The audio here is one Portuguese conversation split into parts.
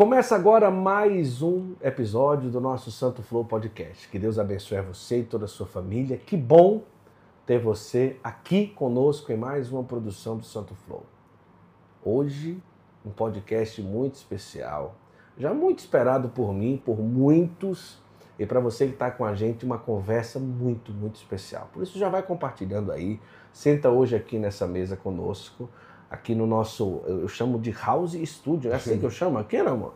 Começa agora mais um episódio do nosso Santo Flow Podcast. Que Deus abençoe você e toda a sua família. Que bom ter você aqui conosco em mais uma produção do Santo Flow. Hoje, um podcast muito especial, já muito esperado por mim, por muitos, e para você que está com a gente, uma conversa muito, muito especial. Por isso, já vai compartilhando aí. Senta hoje aqui nessa mesa conosco aqui no nosso, eu chamo de House Studio, é assim que eu chamo aqui, não, amor?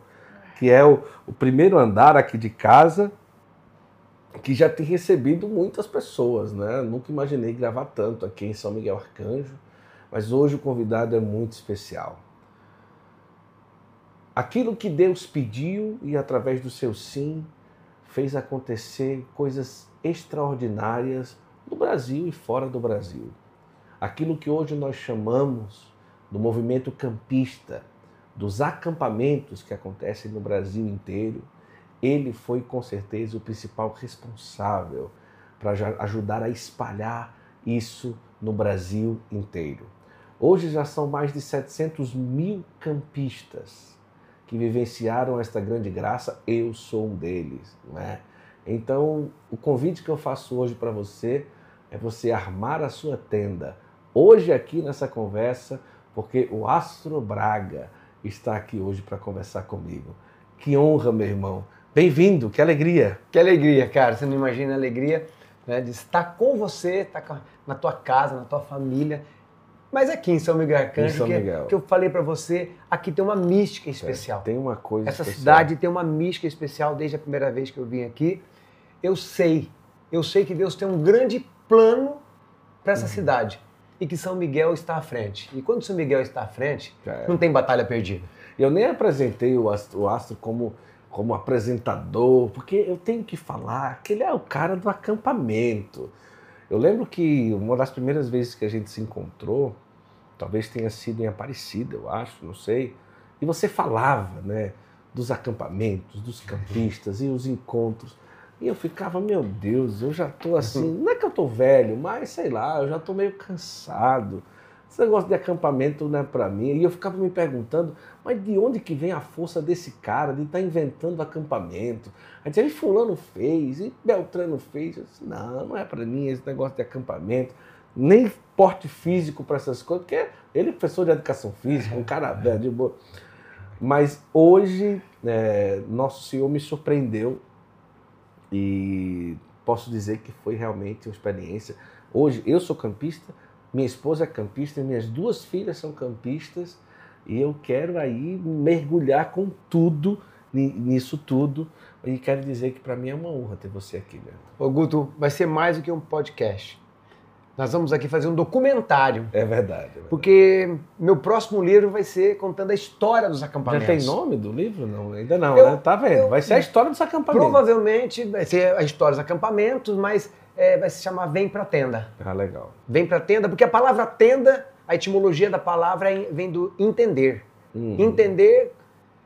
Que é o, o primeiro andar aqui de casa, que já tem recebido muitas pessoas, né? Nunca imaginei gravar tanto aqui em São Miguel Arcanjo, mas hoje o convidado é muito especial. Aquilo que Deus pediu e através do seu sim fez acontecer coisas extraordinárias no Brasil e fora do Brasil. Aquilo que hoje nós chamamos do movimento campista, dos acampamentos que acontecem no Brasil inteiro, ele foi com certeza o principal responsável para ajudar a espalhar isso no Brasil inteiro. Hoje já são mais de 700 mil campistas que vivenciaram esta grande graça. Eu sou um deles, não é? Então, o convite que eu faço hoje para você é você armar a sua tenda. Hoje aqui nessa conversa, porque o Astro Braga está aqui hoje para conversar comigo. Que honra, meu irmão. Bem-vindo, que alegria. Que alegria, cara. Você não imagina a alegria né, de estar com você, estar na tua casa, na tua família. Mas aqui em São Miguel Arcanjo, São que, Miguel. que eu falei para você, aqui tem uma mística especial. tem uma coisa Essa especial. cidade tem uma mística especial desde a primeira vez que eu vim aqui. Eu sei, eu sei que Deus tem um grande plano para essa uhum. cidade e que São Miguel está à frente. E quando São Miguel está à frente, é. não tem batalha perdida. Eu nem apresentei o Astro, o Astro como, como apresentador, porque eu tenho que falar que ele é o cara do acampamento. Eu lembro que uma das primeiras vezes que a gente se encontrou, talvez tenha sido em Aparecida, eu acho, não sei, e você falava, né, dos acampamentos, dos campistas e os encontros. E eu ficava, meu Deus, eu já tô assim, não é que eu tô velho, mas sei lá, eu já tô meio cansado. Esse negócio de acampamento não é para mim. E eu ficava me perguntando, mas de onde que vem a força desse cara de estar tá inventando acampamento? A gente, fulano fez, e Beltrano fez. Eu disse, não, não é para mim esse negócio de acampamento. Nem porte físico para essas coisas, porque ele é professor de educação física, um cara velho, de boa. Mas hoje, é, Nosso Senhor me surpreendeu e posso dizer que foi realmente uma experiência. Hoje eu sou campista, minha esposa é campista, minhas duas filhas são campistas e eu quero aí mergulhar com tudo nisso tudo e quero dizer que para mim é uma honra ter você aqui, Leandro. Ô Guto, vai ser mais do que um podcast. Nós vamos aqui fazer um documentário. É verdade, é verdade. Porque meu próximo livro vai ser contando a história dos acampamentos. Já tem nome do livro? Não, ainda não, eu, né? Tá vendo? Eu, vai ser a história dos acampamentos. Provavelmente vai ser a história dos acampamentos, mas é, vai se chamar Vem pra Tenda. Ah, legal. Vem pra Tenda, porque a palavra tenda, a etimologia da palavra é, vem do entender. Uhum. Entender,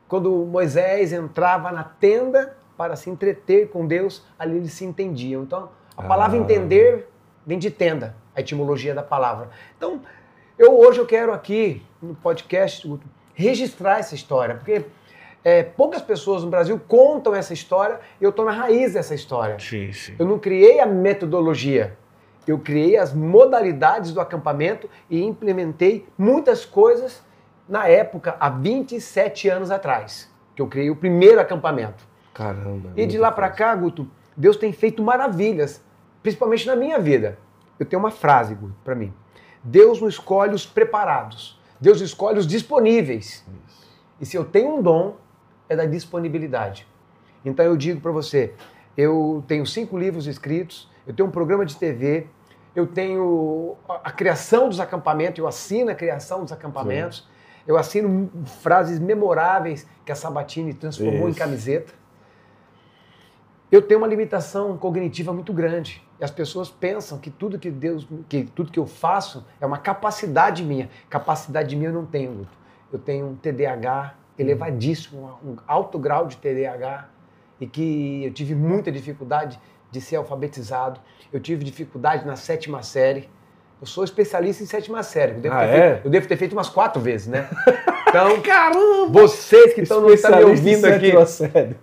quando Moisés entrava na tenda para se entreter com Deus, ali eles se entendiam. Então, a palavra ah. entender vem de tenda a etimologia da palavra. Então, eu hoje eu quero aqui no podcast registrar essa história, porque é, poucas pessoas no Brasil contam essa história e eu estou na raiz dessa história. Sim, sim. Eu não criei a metodologia, eu criei as modalidades do acampamento e implementei muitas coisas na época, há 27 anos atrás, que eu criei o primeiro acampamento. Caramba. E de lá para cá, Guto, Deus tem feito maravilhas, principalmente na minha vida eu tenho uma frase para mim. Deus não escolhe os preparados, Deus escolhe os disponíveis. Isso. E se eu tenho um dom, é da disponibilidade. Então eu digo para você, eu tenho cinco livros escritos, eu tenho um programa de TV, eu tenho a criação dos acampamentos, eu assino a criação dos acampamentos, Sim. eu assino frases memoráveis que a Sabatini transformou Isso. em camiseta. Eu tenho uma limitação cognitiva muito grande. E as pessoas pensam que tudo que Deus, que tudo que eu faço é uma capacidade minha. Capacidade minha eu não tenho, Luto. Eu tenho um TDAH elevadíssimo, um alto grau de TDAH e que eu tive muita dificuldade de ser alfabetizado. Eu tive dificuldade na sétima série. Eu sou especialista em sétima série. Eu devo, ah, ter, é? feito, eu devo ter feito umas quatro vezes, né? Então, Caramba! vocês que estão tá me ouvindo aqui,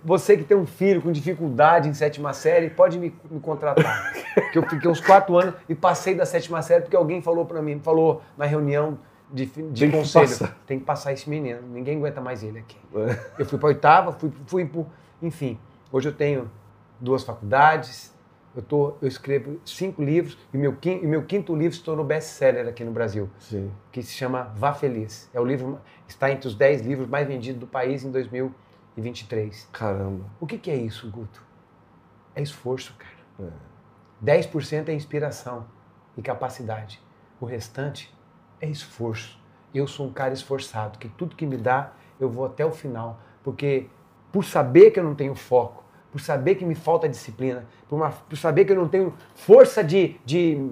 você que tem um filho com dificuldade em sétima série, pode me, me contratar. que eu fiquei uns quatro anos e passei da sétima série porque alguém falou pra mim, falou na reunião de, de Tem que conselho, passar. tem que passar esse menino, ninguém aguenta mais ele aqui. É. Eu fui para oitava, fui, fui pro, enfim. Hoje eu tenho duas faculdades, eu, tô, eu escrevo cinco livros e meu, quin- e meu quinto livro se tornou best-seller aqui no Brasil, Sim. que se chama Vá Feliz. É o livro está entre os dez livros mais vendidos do país em 2023. Caramba. O que, que é isso, Guto? É esforço, cara. É. 10% é inspiração e capacidade. O restante é esforço. Eu sou um cara esforçado, que tudo que me dá, eu vou até o final. Porque por saber que eu não tenho foco, por saber que me falta disciplina, por, uma- por saber que eu não tenho força de, de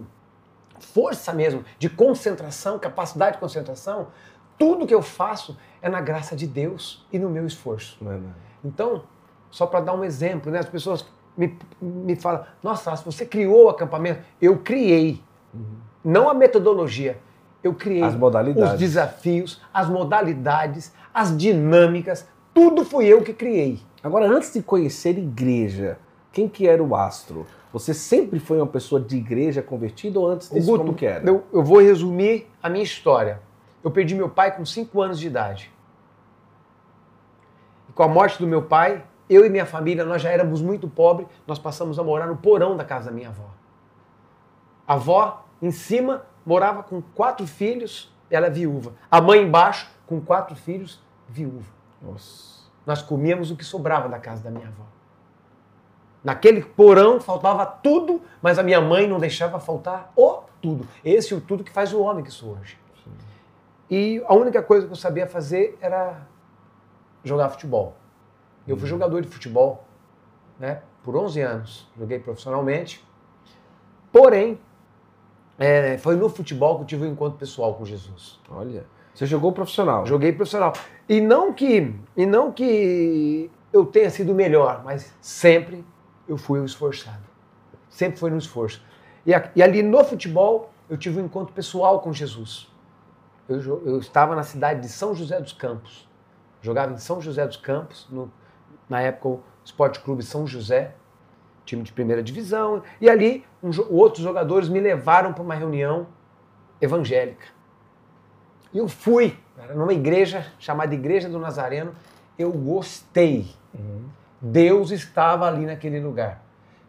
força mesmo, de concentração, capacidade de concentração, tudo que eu faço é na graça de Deus e no meu esforço. Verdade. Então, só para dar um exemplo, né? as pessoas me, me falam, nossa, você criou o acampamento? Eu criei. Não a metodologia. Eu criei As modalidades. os desafios, as modalidades, as dinâmicas, tudo fui eu que criei. Agora, antes de conhecer igreja, quem que era o astro? Você sempre foi uma pessoa de igreja convertida ou antes disso Guto, como que era? Eu, eu vou resumir a minha história. Eu perdi meu pai com 5 anos de idade. E com a morte do meu pai, eu e minha família, nós já éramos muito pobres, nós passamos a morar no porão da casa da minha avó. A avó, em cima, morava com quatro filhos, ela é viúva. A mãe embaixo, com quatro filhos, viúva. Nossa. Nós comíamos o que sobrava da casa da minha avó. Naquele porão faltava tudo, mas a minha mãe não deixava faltar o tudo. Esse é o tudo que faz o homem que sou hoje. E a única coisa que eu sabia fazer era jogar futebol. Eu fui jogador de futebol, né? Por 11 anos, joguei profissionalmente. Porém, é, foi no futebol que eu tive um encontro pessoal com Jesus. Olha. Você jogou profissional. Joguei profissional. E não que e não que eu tenha sido o melhor, mas sempre eu fui o esforçado. Sempre foi no esforço. E, e ali no futebol eu tive um encontro pessoal com Jesus. Eu, eu estava na cidade de São José dos Campos. Jogava em São José dos Campos, no- na época o Esporte Clube São José, time de primeira divisão. E ali um outros jogadores me levaram para uma reunião evangélica. E eu fui, era numa igreja chamada Igreja do Nazareno. Eu gostei. Deus estava ali naquele lugar.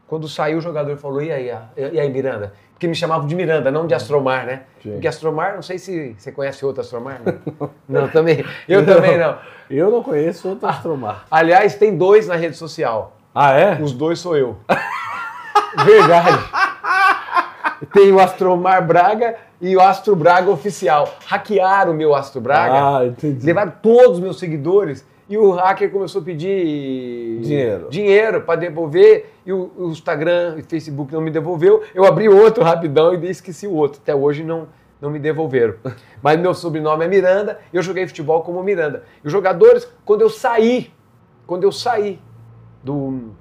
Quando saiu o jogador falou: E aí, a- e aí, Miranda? Porque me chamavam de Miranda, não de Astromar, né? Sim. Porque Astromar, não sei se você conhece outro Astromar. né? Não, também. Eu também não. Eu não conheço outro astromar. Aliás, tem dois na rede social. Ah, é? Os dois sou eu. Verdade. Tem o Astromar Braga e o Astro Braga oficial. Hackearam o meu Astro Braga. Ah, entendi. levaram todos os meus seguidores e o hacker começou a pedir Dinheiro. dinheiro para devolver e o, o Instagram e Facebook não me devolveu. Eu abri outro rapidão e esqueci o outro. Até hoje não, não me devolveram. Mas meu sobrenome é Miranda e eu joguei futebol como Miranda. E os jogadores, quando eu saí, quando eu saí do,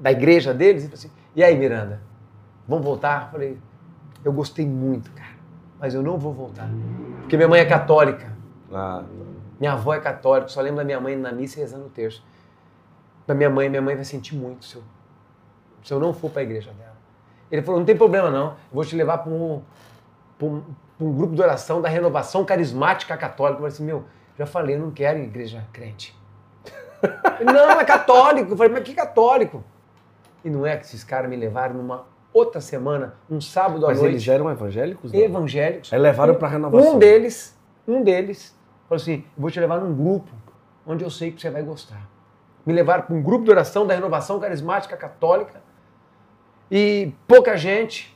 da igreja deles, assim, e aí Miranda, vamos voltar? Eu falei, eu gostei muito, cara, mas eu não vou voltar. Porque minha mãe é católica. Ah, Minha avó é católica, só lembro da minha mãe na missa rezando o terço. Da minha mãe, minha mãe vai sentir muito se eu, se eu não for para a igreja dela. Ele falou: não tem problema não, eu vou te levar para um, pra um, pra um grupo de oração da renovação carismática católica. Eu falei assim: meu, já falei, eu não quero igreja crente. Não, é católico. Eu falei: mas que católico? E não é que esses caras me levaram numa outra semana, um sábado à mas noite, eles eram evangélicos? não? evangélicos. Aí levaram pra renovação. Um deles, um deles, falou assim: vou te levar num grupo onde eu sei que você vai gostar. Me levaram para um grupo de oração da renovação carismática católica e pouca gente.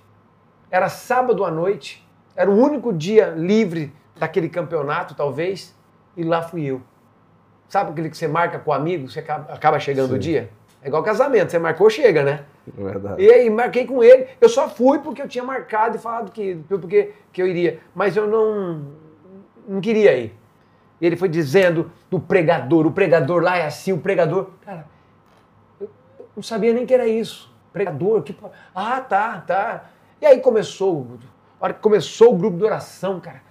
Era sábado à noite, era o único dia livre daquele campeonato, talvez, e lá fui eu. Sabe aquele que você marca com o amigo, você acaba, chegando o Sim. dia? É igual casamento, você marcou, chega, né? É verdade. E aí, marquei com ele. Eu só fui porque eu tinha marcado e falado que, porque, que eu iria. Mas eu não, não queria ir. E ele foi dizendo do pregador. O pregador lá é assim, o pregador. Cara, eu não sabia nem que era isso. Pregador, que. Ah, tá, tá. E aí começou. A hora que começou o grupo de oração, cara.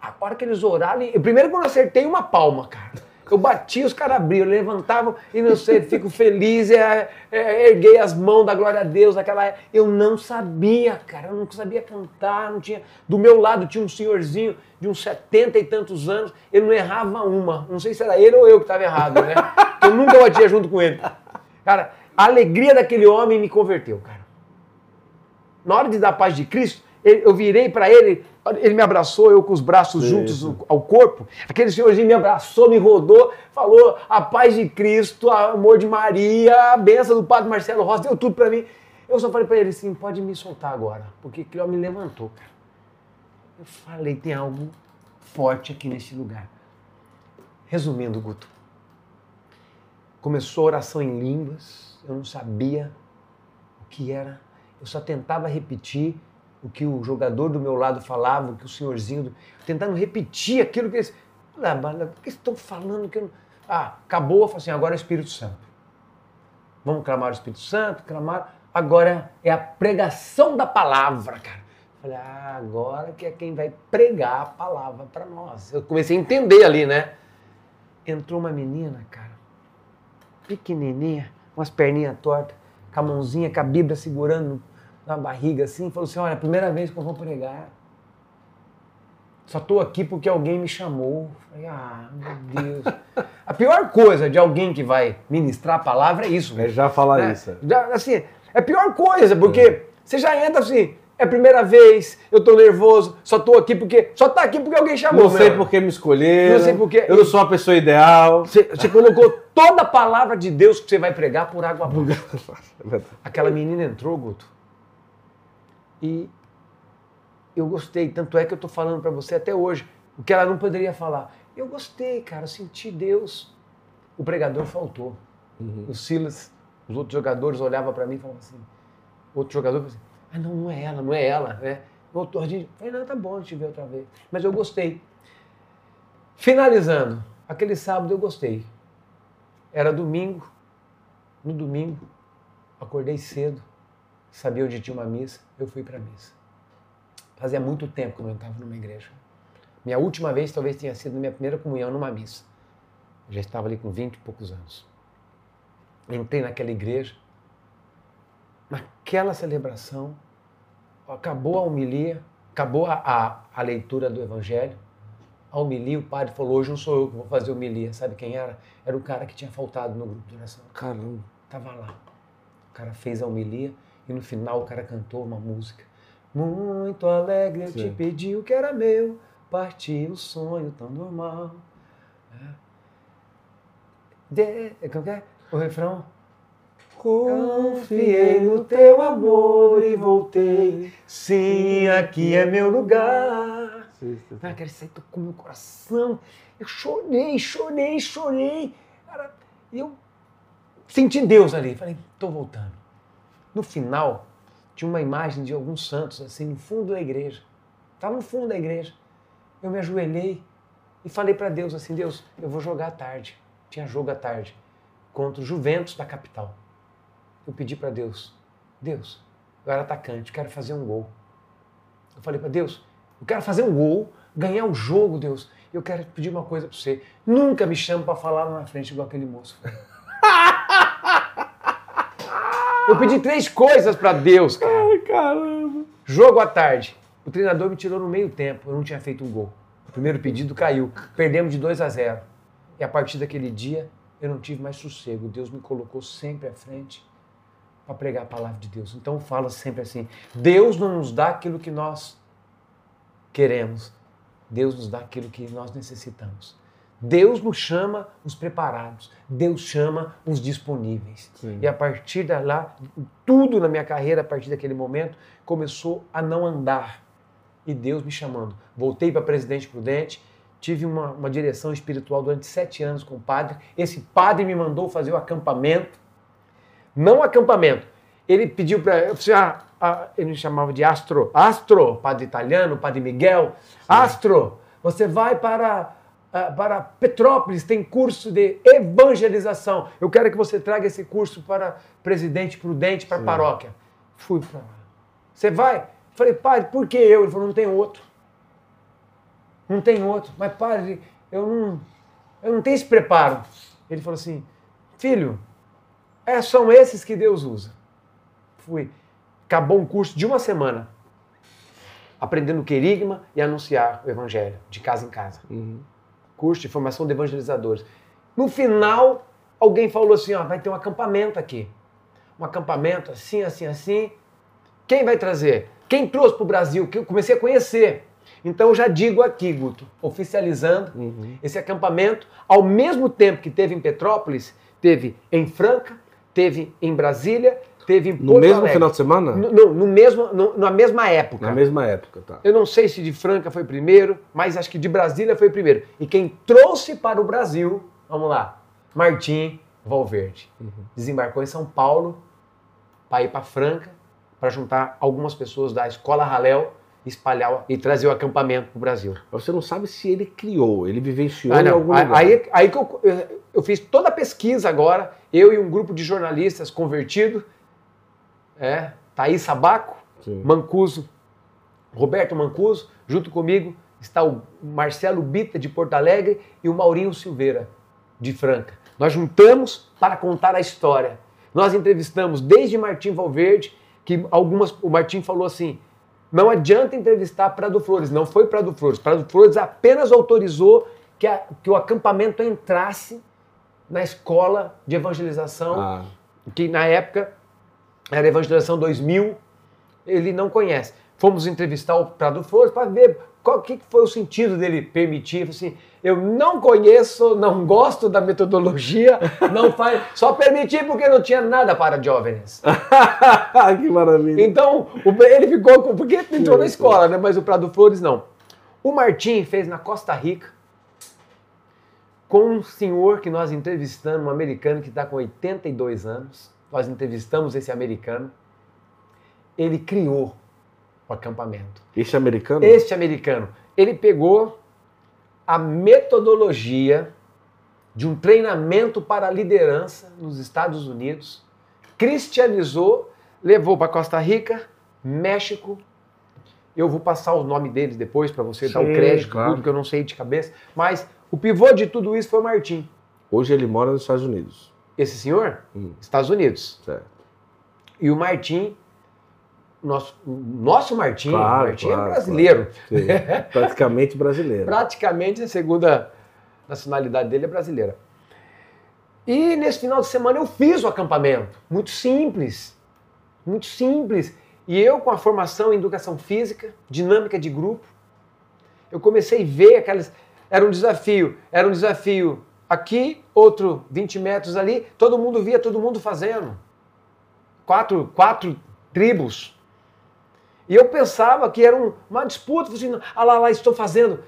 A hora que eles oraram, eu, primeiro quando eu acertei uma palma, cara. Eu bati, os caras abriam, levantavam e não sei, fico feliz, é, é, erguei as mãos da glória a Deus naquela Eu não sabia, cara, eu não sabia cantar, não tinha. Do meu lado tinha um senhorzinho de uns setenta e tantos anos, ele não errava uma. Não sei se era ele ou eu que estava errado, né? Eu nunca batia junto com ele. Cara, a alegria daquele homem me converteu, cara. Na hora de dar paz de Cristo, eu virei para ele, ele me abraçou, eu com os braços juntos ao corpo. Aquele senhorzinho me abraçou, me rodou, falou a paz de Cristo, o amor de Maria, a benção do Padre Marcelo Rossi, deu tudo para mim. Eu só falei para ele assim: pode me soltar agora, porque aquele homem me levantou, cara. Eu falei: tem algo forte aqui nesse lugar. Resumindo, Guto, começou a oração em línguas, eu não sabia o que era, eu só tentava repetir o que o jogador do meu lado falava, o que o senhorzinho, do... tentando repetir aquilo que eles. Por que estão falando que eu não... Ah, acabou, eu assim, agora é o Espírito Santo. Vamos clamar o Espírito Santo, clamar. Agora é a pregação da palavra, cara. Falei, ah, agora que é quem vai pregar a palavra para nós. Eu comecei a entender ali, né? Entrou uma menina, cara, pequenininha, umas perninhas tortas, com a mãozinha, com a Bíblia segurando na barriga assim, falou assim: olha, é a primeira vez que eu vou pregar. Só estou aqui porque alguém me chamou. Falei, ah, meu Deus. A pior coisa de alguém que vai ministrar a palavra é isso. É já falar é, isso. Já, assim, é a pior coisa, porque é. você já entra assim, é a primeira vez, eu tô nervoso, só tô aqui porque. Só tá aqui porque alguém chamou. Não sei porque me escolheram. Não sei porque. Eu não sou a pessoa ideal. Você, você colocou toda a palavra de Deus que você vai pregar por água abaixo. É Aquela menina entrou, Guto e eu gostei, tanto é que eu estou falando para você até hoje, o que ela não poderia falar. Eu gostei, cara, eu senti Deus. O pregador faltou. Uhum. O Silas, os outros jogadores olhavam para mim e falavam assim, outro jogador falou assim, ah não, não é ela, não é ela, né? Voltou, a gente, falei, não, tá bom, a gente vê outra vez. Mas eu gostei. Finalizando, aquele sábado eu gostei. Era domingo, no domingo, acordei cedo, sabia onde tinha uma missa, eu fui para a missa. Fazia muito tempo que eu não estava numa igreja. Minha última vez talvez tenha sido minha primeira comunhão numa missa. Eu já estava ali com 20 e poucos anos. Entrei naquela igreja, naquela celebração, acabou a homilia, acabou a, a, a leitura do evangelho, a homilia, o padre falou, hoje não sou eu que vou fazer homilia. Sabe quem era? Era o cara que tinha faltado no grupo de oração. Caramba. Tava lá. O cara fez a homilia, e no final o cara cantou uma música. Muito alegre eu Sim. te pedi o que era meu, parti o sonho tão normal. É. De, como é? O refrão? Confiei no teu amor e voltei. Sim, aqui é meu lugar. Sim, sim. Cara, isso aí tocou meu coração. Eu chorei, chorei, chorei. Cara, eu senti Deus ali. Falei, tô voltando. No final, tinha uma imagem de alguns santos, assim, no fundo da igreja. Estava no fundo da igreja. Eu me ajoelhei e falei para Deus assim: Deus, eu vou jogar à tarde. Tinha jogo à tarde contra o Juventus da capital. Eu pedi para Deus: Deus, eu era atacante, quero fazer um gol. Eu falei para Deus: eu quero fazer um gol, ganhar o jogo, Deus. Eu quero pedir uma coisa para você. Nunca me chame para falar na frente igual aquele moço. Eu pedi três coisas para Deus, cara. Ai, caramba. Jogo à tarde. O treinador me tirou no meio tempo. Eu não tinha feito um gol. O primeiro pedido caiu. Perdemos de 2 a 0. E a partir daquele dia, eu não tive mais sossego. Deus me colocou sempre à frente para pregar a palavra de Deus. Então eu falo sempre assim: Deus não nos dá aquilo que nós queremos. Deus nos dá aquilo que nós necessitamos. Deus nos chama os preparados, Deus chama os disponíveis. Sim. E a partir de lá, tudo na minha carreira, a partir daquele momento, começou a não andar. E Deus me chamando. Voltei para Presidente Prudente, tive uma, uma direção espiritual durante sete anos com o padre. Esse padre me mandou fazer o acampamento. Não acampamento. Ele pediu para. Ah, ah, ele me chamava de Astro. Astro, padre italiano, padre Miguel. Sim. Astro, você vai para ah, para Petrópolis tem curso de evangelização. Eu quero que você traga esse curso para Presidente Prudente, para a paróquia. Fui para lá. Você vai? Falei, pai, por que eu? Ele falou, não tem outro. Não tem outro. Mas, padre, eu não, eu não tenho esse preparo. Ele falou assim: Filho, é, são esses que Deus usa. Fui. Acabou um curso de uma semana. Aprendendo querigma e anunciar o evangelho, de casa em casa. Uhum. Curso de formação de evangelizadores. No final, alguém falou assim: ó, vai ter um acampamento aqui. Um acampamento assim, assim, assim. Quem vai trazer? Quem trouxe para o Brasil? Que eu comecei a conhecer. Então eu já digo aqui, Guto, oficializando Uhum. esse acampamento, ao mesmo tempo que teve em Petrópolis, teve em Franca, teve em Brasília, teve em Porto No mesmo Alegre. final de semana? No, no- no mesmo, no- na mesma época. Na mesma época, tá. Eu não sei se de Franca foi primeiro, mas acho que de Brasília foi primeiro. E quem trouxe para o Brasil, vamos lá, Martim Valverde. Desembarcou em São Paulo para ir para Franca, para juntar algumas pessoas da escola Raléu, espalhar e trazer o acampamento para o Brasil. Mas você não sabe se ele criou, ele vivenciou Ah, em não. algum Aí, lugar. aí, aí que eu, eu- eu fiz toda a pesquisa agora, eu e um grupo de jornalistas convertido, é, Thaís Sabaco, Sim. Mancuso, Roberto Mancuso, junto comigo está o Marcelo Bita de Porto Alegre e o Maurinho Silveira de Franca. Nós juntamos para contar a história. Nós entrevistamos desde Martim Valverde, que algumas o Martim falou assim: não adianta entrevistar Prado Flores, não foi Prado Flores. Prado Flores apenas autorizou que, a- que o acampamento entrasse na escola de evangelização Ah, que na época era Evangelização 2000, ele não conhece. Fomos entrevistar o Prado Flores para ver qual que foi o sentido dele permitir. Assim, eu não conheço, não gosto da metodologia, não faz, só permiti porque não tinha nada para jovens. que maravilha. Então, o- ele ficou com. Porque entrou na escola, né? Mas o Prado Flores não. O Martim fez na Costa Rica com um senhor que nós entrevistamos, um americano que está com 82 anos. Nós entrevistamos esse americano. Ele criou o acampamento. Esse americano? Este americano, ele pegou a metodologia de um treinamento para a liderança nos Estados Unidos, cristianizou, levou para Costa Rica, México. Eu vou passar o nome deles depois para você dar o Sim, crédito, claro. tudo que eu não sei de cabeça. Mas o pivô de tudo isso foi o Martim. Hoje ele mora nos Estados Unidos. Esse senhor, Hum. Estados Unidos. Certo. E o Martim, nosso, nosso Martim, Claro, Martim claro, é brasileiro. Sim. Praticamente brasileiro. Praticamente a segunda nacionalidade dele é brasileira. E nesse final de semana eu fiz o acampamento. Muito simples. Muito simples. E eu, com a formação em educação física, dinâmica de grupo, eu comecei a ver aquelas. Era um desafio. Era um desafio aqui, outro 20 metros ali. Todo mundo via todo mundo fazendo. Quatro, quatro tribos. E eu pensava que era um- uma disputa. Assim, ah lá, lá, estou fazendo.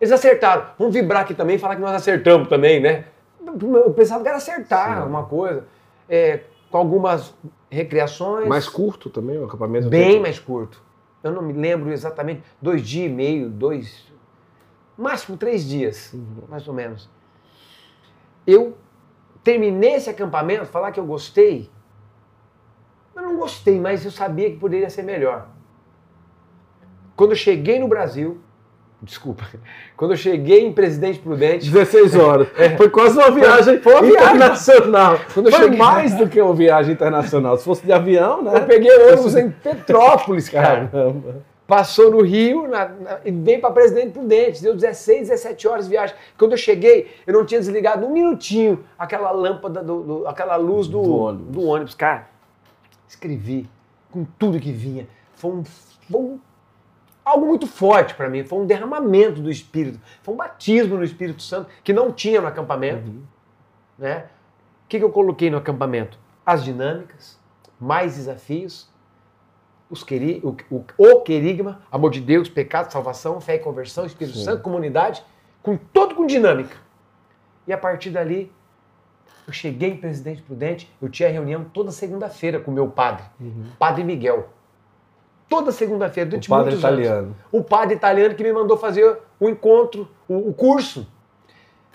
Eles acertaram. Vamos vibrar aqui também e falar que nós acertamos também, né? Eu pensava que era acertar Sim. uma coisa. É, com algumas recreações. Mais curto também o acampamento? Bem mais curto. Eu não me lembro exatamente. Dois dias e meio, dois. Máximo três dias, mais ou menos. Eu terminei esse acampamento, falar que eu gostei. Eu não gostei, mas eu sabia que poderia ser melhor. Quando eu cheguei no Brasil, desculpa, quando eu cheguei em Presidente Prudente, 16 horas. Foi quase uma viagem Foi viagem. internacional. Quando Foi cheguei- mais do que uma viagem internacional. Se fosse de avião, né? eu peguei ônibus em Petrópolis, cara. Caramba. Passou no Rio na- na- e veio para Presidente Prudente. Deu 16, 17 horas de viagem. Quando eu cheguei, eu não tinha desligado um minutinho aquela lâmpada, do, do- aquela luz do, Do ônibus. do ônibus. Cara, escrevi com tudo que vinha. Foi, um, foi um- algo muito forte para mim. Foi um derramamento do Espírito. Foi um batismo no Espírito Santo que não tinha no acampamento. Né? O que, que eu coloquei no acampamento? As dinâmicas, mais desafios, os queri, o, o, o querigma, amor de Deus, pecado, salvação, fé e conversão, Espírito Sim. Santo, comunidade, com todo com dinâmica. E a partir dali, eu cheguei em Presidente Prudente, eu tinha reunião toda segunda-feira com o meu padre, Padre Miguel. Toda segunda-feira, O durante padre muitos anos italiano. o padre italiano que me mandou fazer o encontro, o, o curso.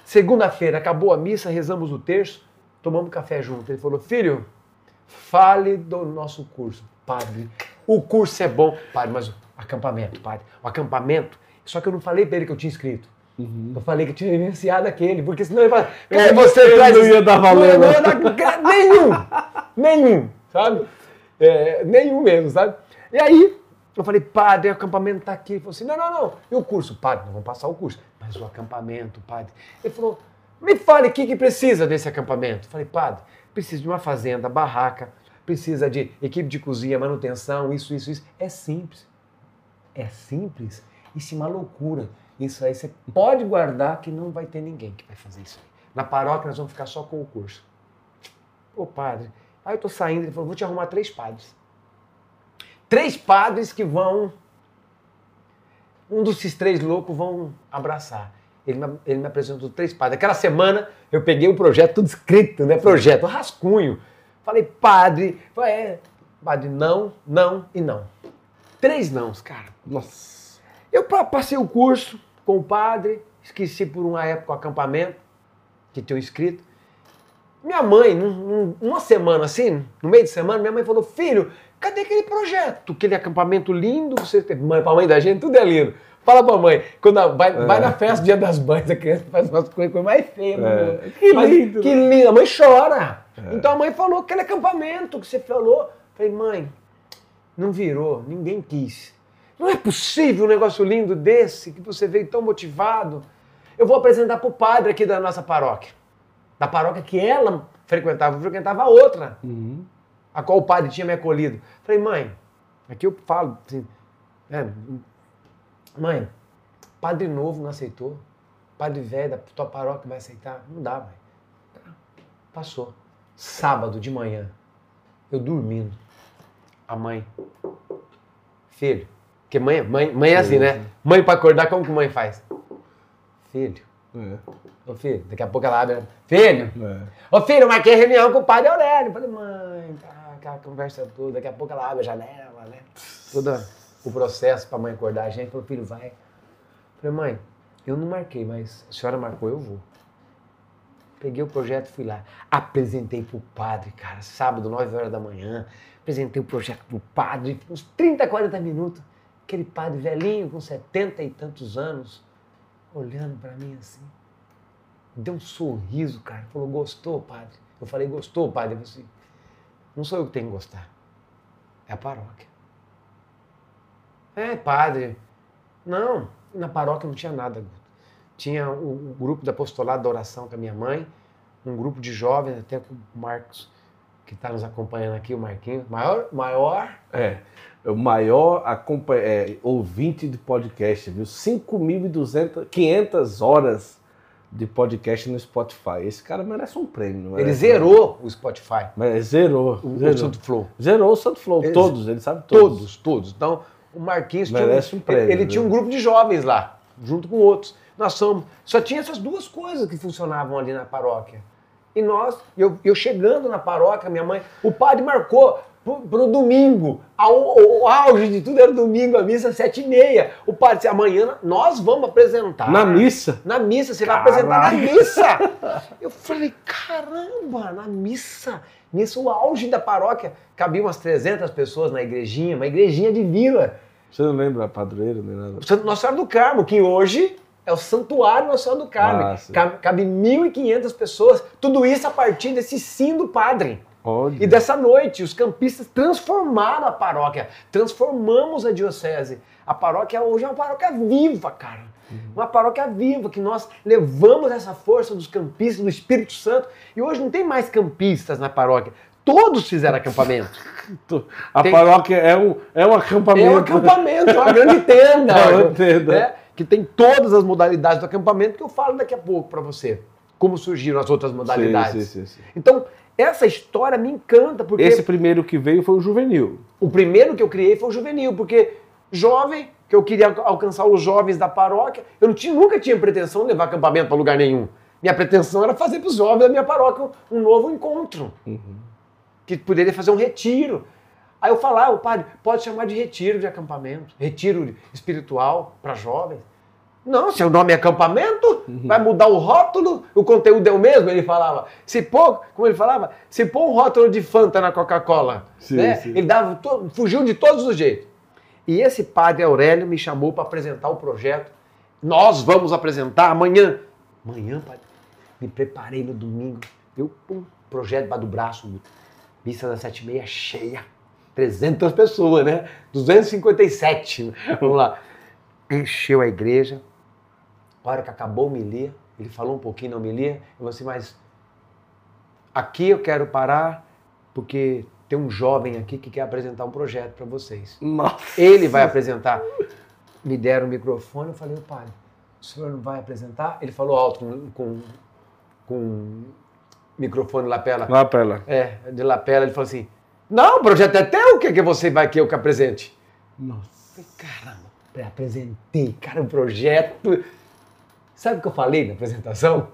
Segunda-feira, acabou a missa, rezamos o terço, tomamos café junto. Ele falou, filho, fale do nosso curso. Padre, o curso é bom. Padre, mas o acampamento, padre, o acampamento Só que eu não falei pra ele que eu tinha escrito. Uhum. Eu falei que eu tinha iniciado aquele, porque senão ele fala, É, "Cara, você ele traz não isso?" ia dar valor, Não, não né? ia dar gra- nenhum, nenhum, sabe? É, nenhum mesmo, sabe? E aí, eu falei, padre, o acampamento tá aqui. Ele falou assim, não, não, não. E o curso? Padre, nós vamos passar o curso. Mas o acampamento, padre. Ele falou, me fale o que, que precisa desse acampamento. Eu falei, padre, precisa de uma fazenda, barraca, precisa de equipe de cozinha, manutenção, isso, isso, isso. É simples. É simples. Isso é uma loucura. Isso aí você pode guardar que não vai ter ninguém que vai fazer isso. Na paróquia nós vamos ficar só com o curso. Pô, padre. Aí eu tô saindo, ele falou, vou te arrumar três padres. Três padres que vão. Um desses três loucos vão abraçar. Ele me, ele me apresentou três padres. Aquela semana eu peguei o projeto tudo escrito, né? Projeto, rascunho. Falei, padre. Falei, é, padre, não, não e não. Três nãos, cara. Nossa. Eu pa- passei o curso com o padre, esqueci por uma época o acampamento que tinha escrito. Minha mãe, num- uma semana assim, no meio de semana, minha mãe falou: Filho, cadê aquele projeto? Aquele acampamento lindo, você tem. Mãe, pra mãe da gente, tudo é lindo. Fala pra mãe, quando a- vai, É. vai na festa, dia das mães, a criança faz umas coisas coisa mais feias. É. Que Mas lindo, Que né? lindo, a mãe chora. É. Então a mãe falou: aquele acampamento que você falou. Falei, mãe, não virou, ninguém quis. Não é possível um negócio lindo desse, que você veio tão motivado. Eu vou apresentar para o padre aqui da nossa paróquia. Da paróquia que ela frequentava, eu frequentava a outra, Uhum. a qual o padre tinha me acolhido. Falei, mãe, aqui eu falo assim, é, mãe, padre novo não aceitou, padre velho da tua paróquia vai aceitar? Não dá, mãe. Tá. Passou. Sábado de manhã, eu dormindo. A mãe, filho, porque mãe, mãe, mãe é assim, Sim, né? Mãe para acordar, como que mãe faz? Filho, É. ô filho, daqui a pouco ela abre, filho, É. Ô filho, eu marquei reunião com o padre Aurélio. Falei, mãe, tá, aquela conversa toda, daqui a pouco ela abre a janela, né? Todo o processo pra mãe acordar a gente. Falei, filho, vai. Falei, mãe, eu não marquei, mas a senhora marcou, eu vou. Peguei o projeto, fui lá. Apresentei pro padre, cara, sábado, 9 horas da manhã. Apresentei o projeto pro padre, uns 30, 40 minutos. Aquele padre velhinho, com 70 e tantos anos, olhando pra mim assim deu um sorriso, cara. Falou, gostou, padre? Eu falei, gostou, padre? Ele falou assim, não sou eu que tenho que gostar. É a paróquia. É, padre. Não, na paróquia não tinha nada. Tinha o, o grupo do apostolado da oração com a minha mãe, um grupo de jovens, até com o Marcos, que está nos acompanhando aqui, o Marquinhos. Maior, maior É. O maior é, ouvinte de podcast, viu? 5.200, 500 horas de podcast no Spotify. Esse cara merece um prêmio. não ele merece? zerou o Spotify, Mas zerou. o, zerou. o Santo Flow. Zerou o Santo Flow. Eles- todos, ele sabe todos. Todos, todos. Então, o Marquinhos tinha Merece um prêmio, ele, né? tinha um grupo de jovens lá, junto com outros. Nós somos. Só tinha essas duas coisas que funcionavam ali na paróquia. E nós, eu, eu chegando na paróquia, minha mãe, o padre marcou pro, pro domingo. A- O, o auge de tudo era domingo, a missa sete e meia. O padre disse, amanhã nós vamos apresentar. Na missa. Na missa, você vai Caralho. apresentar na missa. Eu falei, caramba, na missa. Nisso, o auge da paróquia. Cabia umas 300 pessoas na igrejinha, uma igrejinha de vila. Você não lembra padroeiro nem nada? O Nossa Senhora do Carmo, que hoje é o Santuário Senhora do Carmo. Sim. Cabe, cabe 1.500 pessoas. Tudo isso a partir desse sim do padre. Olha. E dessa noite, os campistas transformaram a paróquia, transformamos a diocese. A paróquia hoje é uma paróquia viva, cara. Uma paróquia viva, que nós levamos essa força dos campistas, do Espírito Santo. E hoje não tem mais campistas na paróquia. Todos fizeram acampamento. A Tem- paróquia é um, é um acampamento. É um acampamento, é uma grande tenda. É uma tenda. né? Que tem todas as modalidades do acampamento que eu falo daqui a pouco para você. Como surgiram as outras modalidades. Sim, sim, sim. Então, essa história me encanta, porque Esse primeiro que veio foi o juvenil. o primeiro que eu criei foi o juvenil, porque jovem, que eu queria alca- alcançar os jovens da paróquia, eu não tinha- nunca tinha pretensão de levar acampamento para lugar nenhum. Minha pretensão era fazer para os jovens da minha paróquia um, um novo encontro, que poderia fazer um retiro. Aí eu falava, o padre, pode chamar de retiro de acampamento, retiro espiritual para jovens. Não, seu nome é acampamento, vai mudar o rótulo, o conteúdo é o mesmo, ele falava. Se pôr, como ele falava, se pôr um rótulo de Fanta na Coca-Cola, né? sim. ele dava, to- fugiu de todos os jeitos. E esse padre Aurélio me chamou para apresentar o projeto Nós vamos apresentar amanhã. Amanhã, pai. Me preparei no domingo. Eu, um projeto do braço. Missa das sete e meia cheia. 300 pessoas, né? 257. Vamos lá. Encheu a igreja. A hora que acabou a homilia, ele falou um pouquinho na homilia. Eu falei assim, mas aqui eu quero parar porque tem um jovem aqui que quer apresentar um projeto para vocês. Nossa. Ele vai apresentar. Me deram o microfone, eu falei, padre, o senhor não vai apresentar? Ele falou alto com, com, com microfone lapela. Lapela. É, de lapela, ele falou assim, não, o projeto é teu, o que, que você vai que eu que apresente? Nossa. Caramba, apresentei, cara, um projeto. Sabe o que eu falei na apresentação?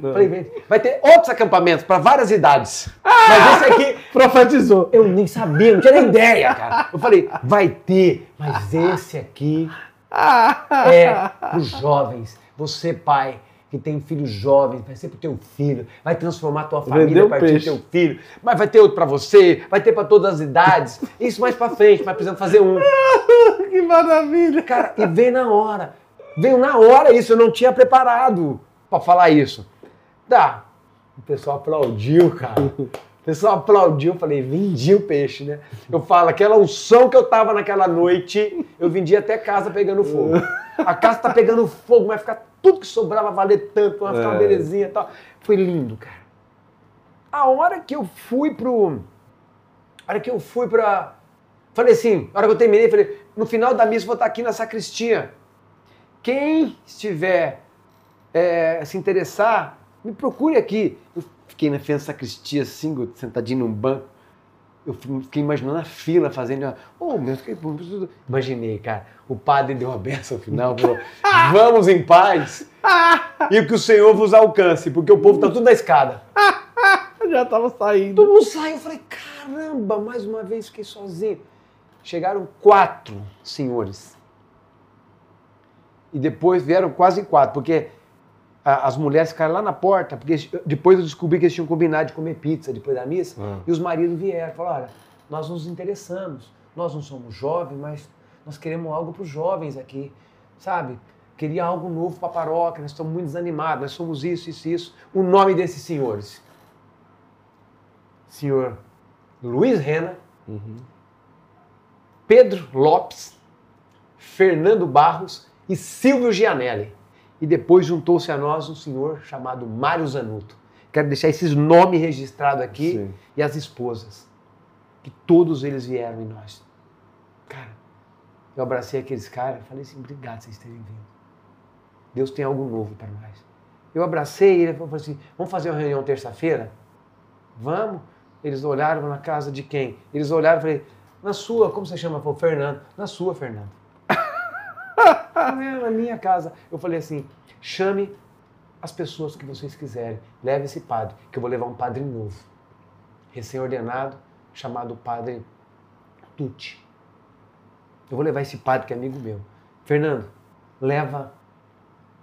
falei, vai ter outros acampamentos para várias idades. Mas esse aqui Profetizou. eu nem sabia, não tinha nem ideia, cara. Eu falei, vai ter, mas esse aqui é para os jovens. Você, pai, que tem filhos jovens, vai ser pro teu filho, vai transformar tua família a partir do teu filho, mas vai ter outro para você, vai ter para todas as idades. Isso mais para frente, mas precisamos fazer um. que maravilha. Cara, e veio na hora. Veio na hora isso, eu não tinha preparado para falar isso. Tá. O pessoal aplaudiu, cara. O pessoal aplaudiu, eu falei, vendi o peixe, né? Eu falo, aquela unção que eu tava naquela noite, eu vendi até casa pegando fogo. A casa tá pegando fogo, vai ficar tudo que sobrava valer tanto, vai ficar uma É. belezinha e tal. Foi lindo, cara. A hora que eu fui pro. A hora que eu fui pra. Falei assim, a hora que eu terminei, falei, no final da missa eu vou estar aqui na sacristia. Quem estiver é, se interessar, me procure aqui. Eu fiquei na frente da sacristia, assim, sentadinho num banco. Eu fiquei imaginando a fila fazendo. Oh, meu, que- imaginei, cara. O padre deu uma benção final, falou: Vamos em paz e que o Senhor vos alcance, porque o povo está tudo na escada. Já tava saindo. Todo mundo saiu. Eu falei: Caramba, mais uma vez fiquei sozinho. Chegaram quatro senhores. E depois vieram quase quatro, porque a- as mulheres ficaram lá na porta, porque depois eu descobri que eles tinham combinado de comer pizza depois da missa, Ah. e os maridos vieram, falaram, olha, nós nos interessamos, nós não somos jovens, mas nós queremos algo para os jovens aqui, sabe? Queria algo novo para a paróquia, nós estamos muito desanimados, nós somos isso, isso, isso. O nome desses senhores? Senhor Luiz Rena, Pedro Lopes, Fernando Barros e Silvio Gianelli. E depois juntou-se a nós um senhor chamado Mário Zanuto. Quero deixar esses nomes registrados aqui Sim. e as esposas. Que todos eles vieram em nós. Cara, eu abracei aqueles caras e falei assim, obrigado por vocês terem vindo. Deus tem algo novo para nós. Eu abracei ele e falou assim, vamos fazer uma reunião terça-feira? Vamos. Eles olharam na casa de quem? Eles olharam e falei, na sua, como você chama? Falou, Fernando. Na sua, Fernando. "É, na minha casa. Eu falei assim, chame as pessoas que vocês quiserem. Leve esse padre, que eu vou levar um padre novo. Recém-ordenado, chamado Padre Tucci. Eu vou levar esse padre que é amigo meu. Fernando, leva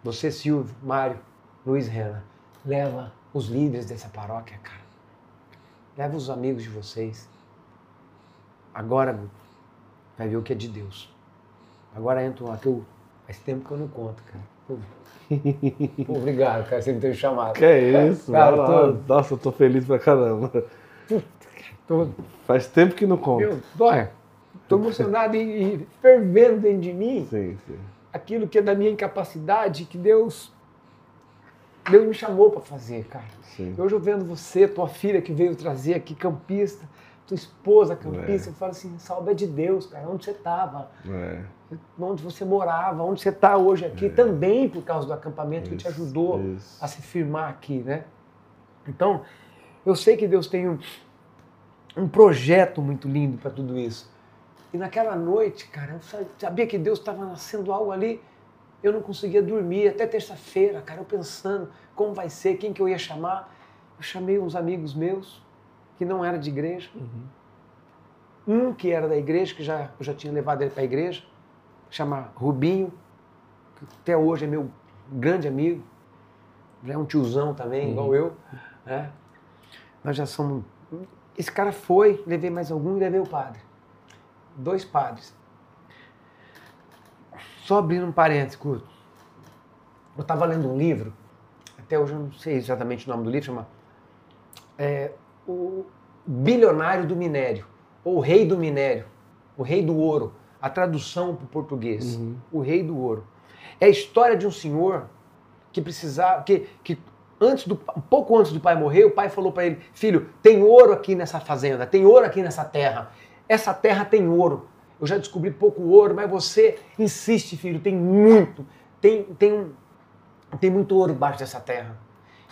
você, Silvio, Mário, Luiz Rena. Leva os líderes dessa paróquia, cara. Leva os amigos de vocês. Agora, vai ver o que é de Deus. Agora entra um eu Faz tempo que eu não conto, cara. Pô, obrigado, cara, você me ter chamado. Que é isso, Cara, tô- Nossa, eu tô feliz pra caramba. Tô, Faz tempo que não conta. meu, dói. Tô emocionado e, e fervendo dentro de mim Sim, sim. aquilo que é da minha incapacidade, que Deus, Deus me chamou para fazer, cara. sim. Hoje eu vendo você, tua filha que veio trazer aqui, campista, tua esposa campista, eu falo assim, obra é de Deus, cara, onde você estava, É, onde você morava, onde você está hoje aqui, também por causa do acampamento que te Isso, ajudou isso. a se firmar aqui, né? Então, eu sei que Deus tem um, um projeto muito lindo para tudo isso. E naquela noite, cara, eu sa- sabia que Deus estava nascendo algo ali. Eu não conseguia dormir até terça-feira, cara, eu pensando como vai ser, quem que eu ia chamar. Eu chamei uns amigos meus que não era de igreja. Um que era da igreja, que já, eu já tinha levado ele para a igreja, chama Rubinho, que até hoje é meu grande amigo. É um tiozão também, igual eu. né? Nós já somos. Esse cara foi, levei mais algum e levei o padre. Dois padres. Só abrindo um parênteses, curto. Eu estava lendo um livro, até hoje eu não sei exatamente o nome do livro, chama é, O Bilionário do Minério, ou O Rei do Minério, O Rei do Ouro, a tradução para o português, Uhum. O Rei do Ouro. É a história de um senhor que precisava, que, que antes do, pouco antes do pai morrer, o pai falou para ele: Filho, tem ouro aqui nessa fazenda, tem ouro aqui nessa terra. Essa terra tem ouro. Eu já descobri pouco ouro, mas você insiste, filho, tem muito. Tem, tem, um, tem muito ouro embaixo dessa terra.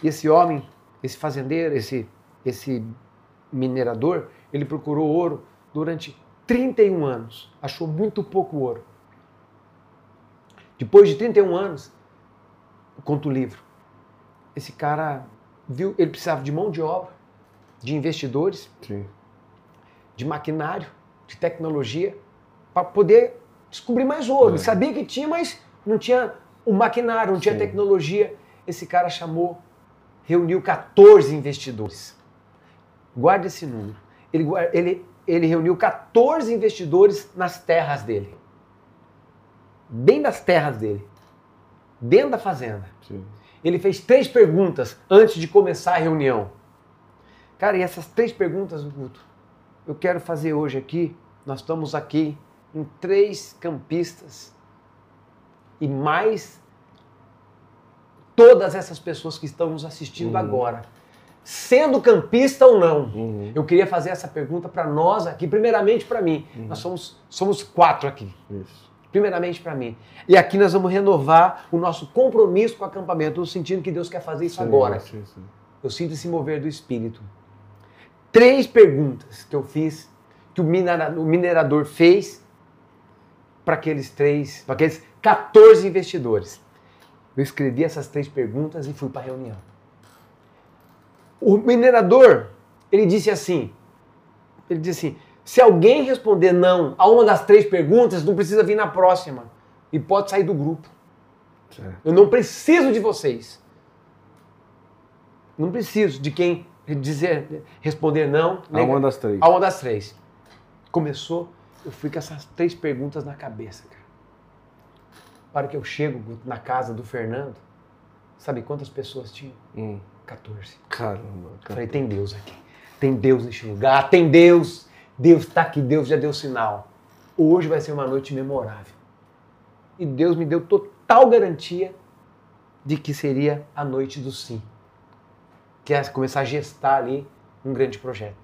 E esse homem, esse fazendeiro, esse, esse minerador, ele procurou ouro durante 31 anos. Achou muito pouco ouro. Depois de 31 anos, conta o livro, esse cara viu, ele precisava de mão de obra, de investidores, Sim. de maquinário, de tecnologia, para poder descobrir mais ouro. É. Ele sabia que tinha, mas não tinha o maquinário, não tinha Sim. tecnologia. Esse cara chamou, reuniu 14 investidores. Guarde esse número. Ele, ele, ele reuniu 14 investidores nas terras dele. Bem nas terras dele. Dentro da fazenda. Sim. Ele fez três perguntas antes de começar a reunião. Cara, e essas três perguntas, Guto, eu quero fazer hoje aqui. Nós estamos aqui em três campistas e mais todas essas pessoas que estão nos assistindo Uhum. agora, sendo campista ou não. Uhum. Eu queria fazer essa pergunta para nós aqui, primeiramente para mim. Nós somos, somos quatro aqui Isso. primeiramente para mim. E aqui nós vamos renovar o nosso compromisso com o acampamento, no sentido que Deus quer fazer isso Sim, agora. Sim, sim. Eu sinto esse mover do Espírito. Três perguntas que eu fiz, que o minera- o minerador fez para aqueles três, para aqueles 14 investidores. Eu escrevi essas três perguntas e fui para a reunião. O minerador, ele disse assim, ele disse assim, se alguém responder não a uma das três perguntas, não precisa vir na próxima e pode sair do grupo. Certo. Eu não preciso de vocês. Não preciso de quem dizer, responder não. A uma das três. A uma das três. Começou, eu fui com essas três perguntas na cabeça, cara. A hora que eu chego na casa do Fernando, sabe quantas pessoas tinham? Hum. 14. Caramba. Eu cara. falei, tem Deus aqui. Tem Deus neste lugar. Tem Deus. Deus está aqui. Deus já deu sinal. Hoje vai ser uma noite memorável. E Deus me deu total garantia de que seria a noite do sim. Que é começar a gestar ali um grande projeto.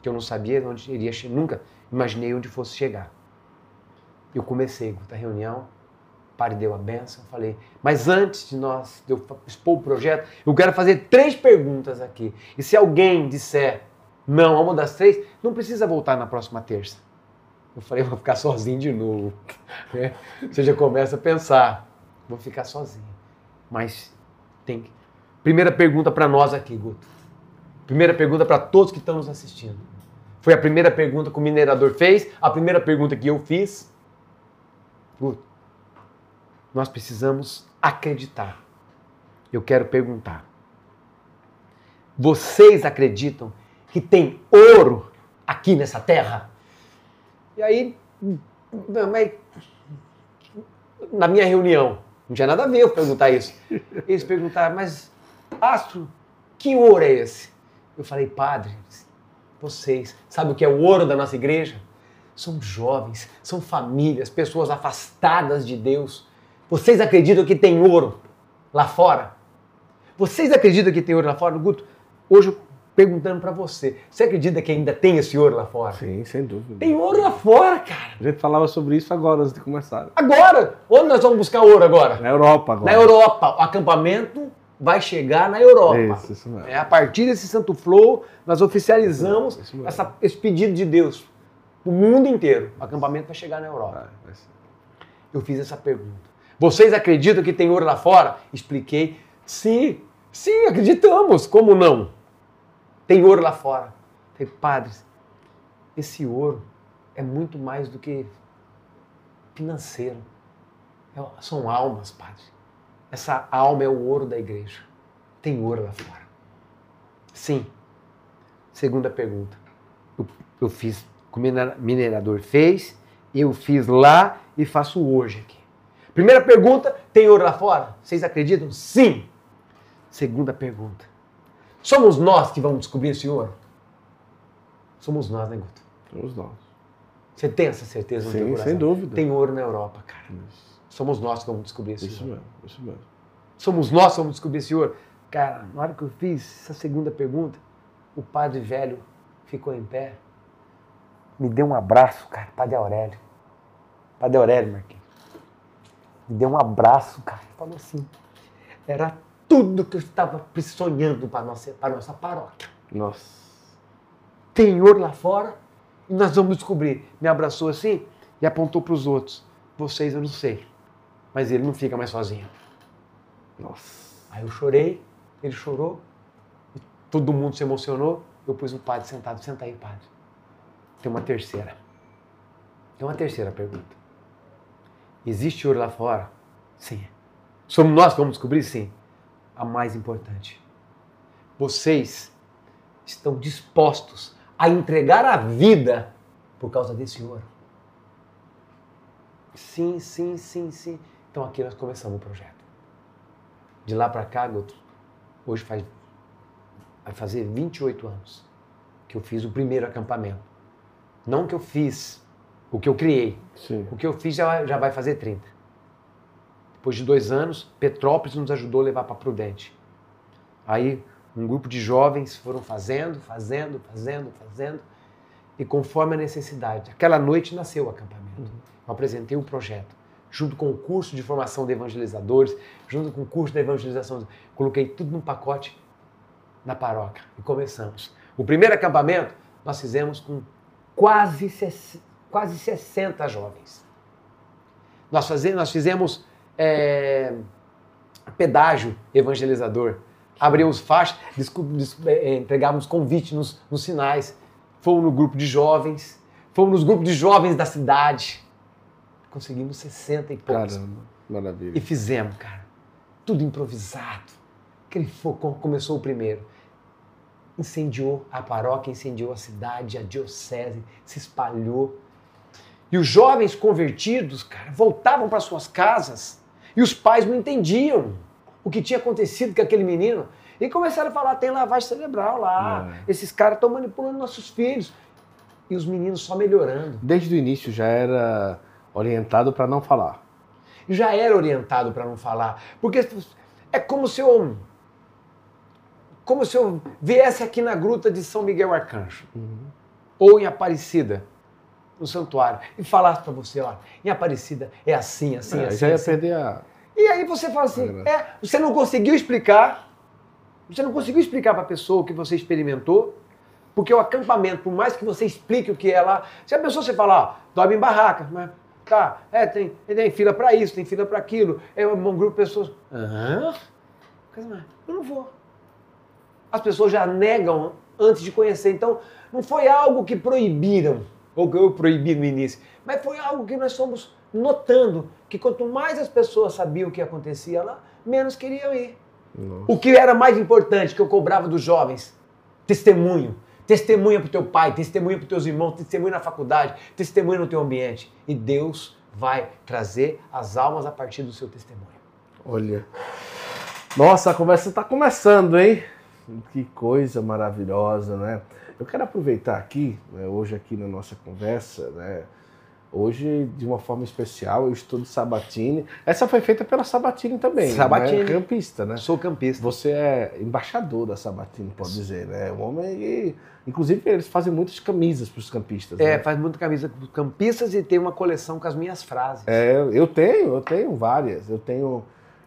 Que eu não sabia onde iria chegar. Nunca imaginei onde fosse chegar. Eu comecei com a reunião. Padre deu a benção, falei, mas antes de nós, de eu expor o projeto, eu quero fazer três perguntas aqui. E se alguém disser não a uma das três, não precisa voltar na próxima terça. Eu falei, vou ficar sozinho de novo. né? Você já começa a pensar, vou ficar sozinho. Mas tem que. Primeira pergunta para nós aqui, Guto. Primeira pergunta para todos que estão nos assistindo. Foi a primeira pergunta que o minerador fez, a primeira pergunta que eu fiz. Guto, nós precisamos acreditar. Eu quero perguntar. Vocês acreditam que tem ouro aqui nessa terra? E aí, na minha reunião, não tinha nada a ver eu perguntar isso. Eles perguntaram, mas, Astro, que ouro é esse? Eu falei, padre, vocês, sabe o que é o ouro da nossa igreja? São jovens, são famílias, pessoas afastadas de Deus. Vocês acreditam que tem ouro lá fora? Vocês acreditam que tem ouro lá fora? Guto, hoje eu perguntando para você, você acredita que ainda tem esse ouro lá fora? Sim, sem dúvida. Tem ouro lá fora, cara. A gente falava sobre isso agora, antes de começar. Agora, onde nós vamos buscar ouro agora? Na Europa agora. Na Europa. O acampamento vai chegar na Europa. Isso, isso mesmo. É, a partir desse Santo Flow, nós oficializamos Isso mesmo. essa- esse pedido de Deus. O mundo inteiro. O acampamento vai chegar na Europa. Vai. Eu fiz essa pergunta. Vocês acreditam que tem ouro lá fora? Expliquei. Sim, sim, acreditamos. Como não? Tem ouro lá fora. Falei, padres, esse ouro é muito mais do que financeiro. É- são almas, padre. Essa alma é o ouro da igreja. Tem ouro lá fora. Sim. Segunda pergunta. Eu, eu fiz, o minera- minerador fez, eu fiz lá e faço hoje aqui. Primeira pergunta: tem ouro lá fora? Vocês acreditam? Sim. Segunda pergunta: somos nós que vamos descobrir esse ouro? Somos nós, né, Guto? Somos nós. Você tem essa certeza Sim, sem dúvida. Tem ouro na Europa, cara. Isso, Somos nós que vamos descobrir esse isso ouro. mesmo, isso mesmo. Somos nós que vamos descobrir esse ouro. Cara, na hora que eu fiz essa segunda pergunta, o padre velho ficou em pé, me deu um abraço, cara, padre Aurélio. Padre Aurélio, Marquinhos. Me deu um abraço, cara. Falou assim, era tudo que eu estava sonhando para a nossa, para nossa paróquia. Nossa. Tem ouro lá fora e nós vamos descobrir. Me abraçou assim e apontou para os outros. Vocês eu não sei, mas ele não fica mais sozinho. Nossa. Aí eu chorei, ele chorou, e todo mundo se emocionou. Eu pus o padre sentado, senta aí, padre. Tem uma terceira. Tem uma terceira pergunta. Existe ouro lá fora? Sim. Somos nós que vamos descobrir? Sim. A mais importante. Vocês estão dispostos a entregar a vida por causa desse ouro? Sim, sim, sim, sim. Então aqui nós começamos o projeto. De lá para cá, Guto, hoje faz, vai fazer 28 anos que eu fiz o primeiro acampamento. Não que eu fiz o que eu criei. Sim. O que eu fiz já, já vai fazer 30. Depois de dois anos, Petrópolis nos ajudou a levar para Prudente. Aí, um grupo de jovens foram fazendo, fazendo, fazendo, fazendo. E conforme a necessidade. Aquela noite nasceu o acampamento. Eu apresentei o projeto. Junto com o curso de formação de evangelizadores, junto com o curso de evangelização. Coloquei tudo num pacote na paróquia e começamos. O primeiro acampamento nós fizemos com quase, ses- quase 60 jovens. Nós, faze- nós fizemos é, pedágio evangelizador. Abrimos faixas, des- é, entregávamos convite nos, nos sinais. Fomos no grupo de jovens, fomos nos grupos de jovens da cidade. Conseguimos 60 e poucos. Caramba, maravilha. E fizemos, cara. Tudo improvisado. Aquele fogo começou o primeiro. Incendiou a paróquia, incendiou a cidade, a diocese, se espalhou. E os jovens convertidos, cara, voltavam para suas casas e os pais não entendiam o que tinha acontecido com aquele menino. E começaram a falar: tem lavagem cerebral lá, É. esses caras estão manipulando nossos filhos. E os meninos só melhorando. Desde o início já era orientado para não falar. já era orientado para não falar. Porque é como se eu. Como se eu viesse aqui na gruta de São Miguel Arcanjo, ou em Aparecida, no santuário, e falasse para você, ó, em Aparecida é assim, assim, É, assim. já ia assim. perder a. E aí você fala assim, é, você não conseguiu explicar, você não conseguiu explicar para a pessoa o que você experimentou, porque o acampamento, por mais que você explique o que é lá, se a pessoa você falar, ó, dorme em barraca, mas tá, é, tem, tem fila para isso, tem fila para aquilo, é um grupo de pessoas. Aham, mais, eu não vou. As pessoas já negam antes de conhecer, então não foi algo que proibiram, ou que eu proibi no início, mas foi algo que nós fomos notando que quanto mais as pessoas sabiam o que acontecia lá, menos queriam ir. Nossa. O que era mais importante que eu cobrava dos jovens? Testemunho. Testemunha para o teu pai, testemunha para os teus irmãos, testemunha na faculdade, testemunha no teu ambiente. E Deus vai trazer as almas a partir do seu testemunho. Olha. Nossa, a conversa está começando, hein? Que coisa maravilhosa, né? Eu quero aproveitar aqui, né, hoje aqui na nossa conversa, né? Hoje, de uma forma especial, eu estou de Sabatini. Essa foi feita pela Sabatini também. Sabatini. Né? Campista, né? Sou campista. Você é embaixador da Sabatini, pode dizer, né? Um homem e, inclusive, eles fazem muitas camisas para os campistas. É, né? faz muita camisa com campistas e tem uma coleção com as minhas frases. É, eu tenho, eu tenho várias. Eu tenho,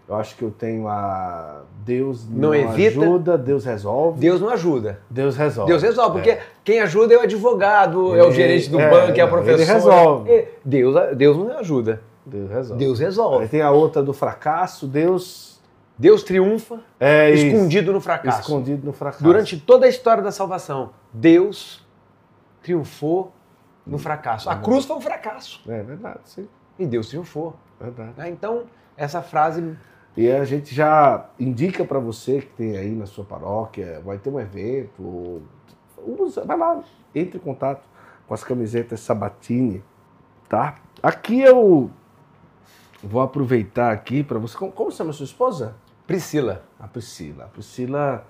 eu acho que eu tenho a Deus Não não, evita. ajuda, Deus resolve. Deus não ajuda. Deus resolve. Deus resolve, porque quem ajuda é o advogado, é o Ele- gerente do é, banco, é o não, professor. ele resolve. É, Deus, Deus não ajuda. Deus resolve. Deus Aí resolve. tem a outra do fracasso, Deus Deus triunfa é isso, escondido no fracasso. escondido no fracasso. Durante toda a história da salvação, Deus triunfou no fracasso. A cruz foi um fracasso É verdade, sim, e Deus triunfou. verdade. né? Então, essa frase E a gente já indica para você que tem aí na sua paróquia, vai ter um evento, usa, vai lá, entre em contato com as camisetas Sabatini, tá? Aqui o, vou aproveitar aqui para você. Como, como chama sua esposa? Priscila. A Priscila. A Priscila.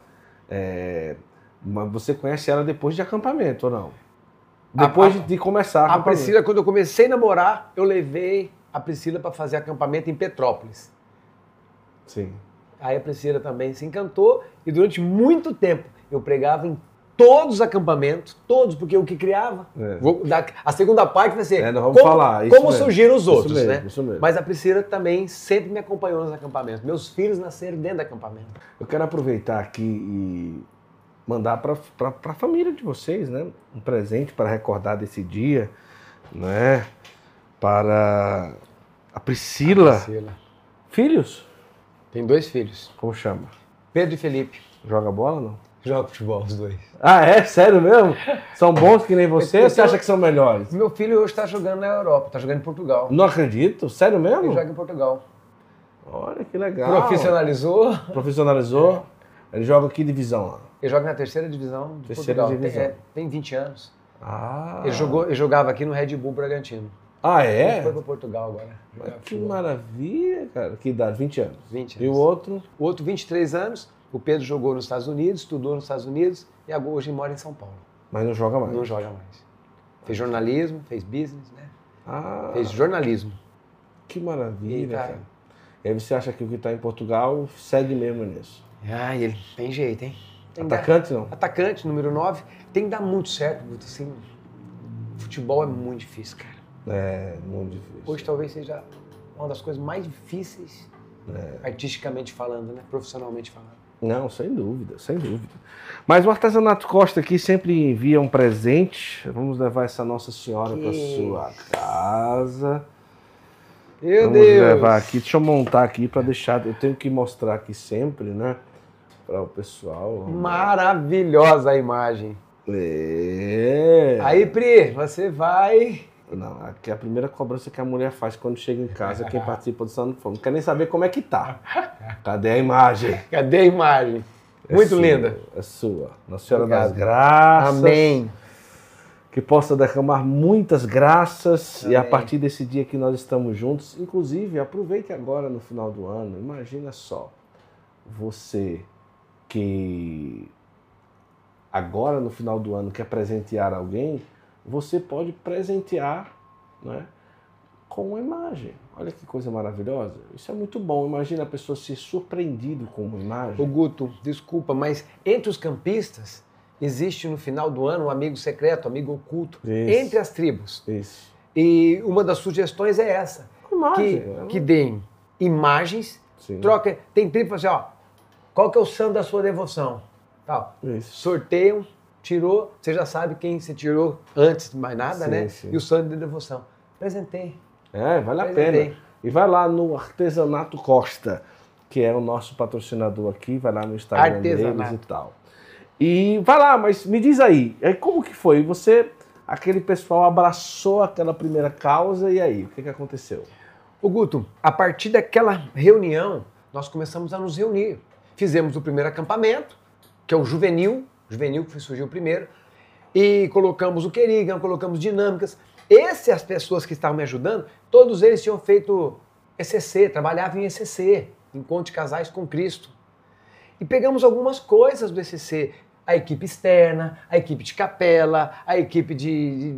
É, mas você conhece ela depois de acampamento ou não? Depois A- de, de começar A. Priscila, quando eu comecei a namorar, eu levei a Priscila para fazer acampamento em Petrópolis. Sim. Aí a Priscila também se encantou e durante muito tempo eu pregava em todos os acampamentos, todos, porque eu que criava. É. Vou dar- a segunda parte vai ser É, como, falar, isso como surgiram os Isso outros, mesmo, né? isso mesmo. Mas a Priscila também sempre me acompanhou nos acampamentos. Meus filhos nasceram dentro do acampamento. Eu quero aproveitar aqui e mandar para a família de vocês, né? Um presente para recordar desse dia, né? Para a Priscila. Priscila. Filhos? Tem dois filhos, Como chama? Pedro e Felipe. Joga bola ou não? Joga futebol, os dois. Ah, é? Sério mesmo? São bons que nem você ou você acha que são melhores? Meu filho hoje está jogando na Europa, está jogando em Portugal. Não acredito. Sério Ele mesmo? joga em Portugal. Olha que legal. Profissionalizou. Profissionalizou. Ele joga que divisão lá? Ele joga na terceira divisão de Terceira Portugal. divisão. Tem, é, tem 20 anos. Ah. Ele, jogou, ele jogava aqui no Red Bull Bragantino. Ah, Ele é? foi para Portugal agora. Que futebol. maravilha, cara. Que idade? 20 anos. 20 E o anos. outro? O outro, 23 anos. O Pedro jogou nos Estados Unidos, estudou nos Estados Unidos e agora hoje mora em São Paulo. Mas não joga mais. Não joga mais. Fez jornalismo, fez business, né? Ah, Fez jornalismo. que maravilha, E tá- cara. E aí você acha que o que está em Portugal segue mesmo nisso? Ah, ele tem jeito, hein? Tem que dar- Atacante não? Atacante, número 9. Tem que dar muito certo, Guto. Assim, futebol é muito difícil, cara. É, muito difícil. Hoje talvez seja uma das coisas mais difíceis, É. artisticamente falando, né? Profissionalmente falando. Não, sem dúvida, sem dúvida. Mas o Artesanato Costa aqui sempre envia um presente. Vamos levar essa Nossa Senhora para sua casa. Meu Vamos Deus! levar aqui. Deixa eu montar aqui para deixar. Eu tenho que mostrar aqui sempre, né? Para o pessoal. Maravilhosa a imagem. É. Aí, Pri, você vai. Não, aqui é a primeira cobrança que a mulher faz quando chega em casa, quem participa do Santo Fome. Não quer nem saber como é que tá. Cadê a imagem? Cadê a imagem? É Muito sua, linda. É sua. Nossa Senhora das Obrigado. Graças. Amém. Que possa derramar muitas graças e a Amém. partir desse dia que nós estamos juntos, inclusive aproveite agora no final do ano, imagina só, você que agora no final do ano quer presentear alguém, você pode presentear né, com uma imagem. Olha que coisa maravilhosa. Isso é muito bom. Imagina a pessoa ser surpreendido com uma imagem. Guto, desculpa, mas entre os campistas existe no final do ano um amigo secreto, amigo oculto, Isso. entre as tribos. Isso. E uma das sugestões é essa. Imagem. Que, é que deem imagens, Sim. troca. Tem tribo assim, ó, qual que é o santo da sua devoção? Tal. Isso. Sorteiam, tirou, você já sabe quem você tirou antes de mais nada, Sim, né? sim. E o santo de devoção. Presentei. É, vale a pena. E vai lá no Artesanato Costa, que é o nosso patrocinador aqui, vai lá no Instagram deles Artesanato. e tal. E vai lá, mas me diz aí, aí como que foi? Você, aquele pessoal abraçou aquela primeira causa e aí, o que, que aconteceu? Ô Guto, a partir daquela reunião, nós começamos a nos reunir. Fizemos o primeiro acampamento, que é o juvenil, juvenil que surgiu primeiro, e colocamos o Kerrigan, colocamos dinâmicas. Essas as pessoas que estavam me ajudando, todos eles tinham feito ECC, trabalhavam em ECC, Encontro de Casais com Cristo. E pegamos algumas coisas do ECC, a equipe externa, a equipe de capela, a equipe de-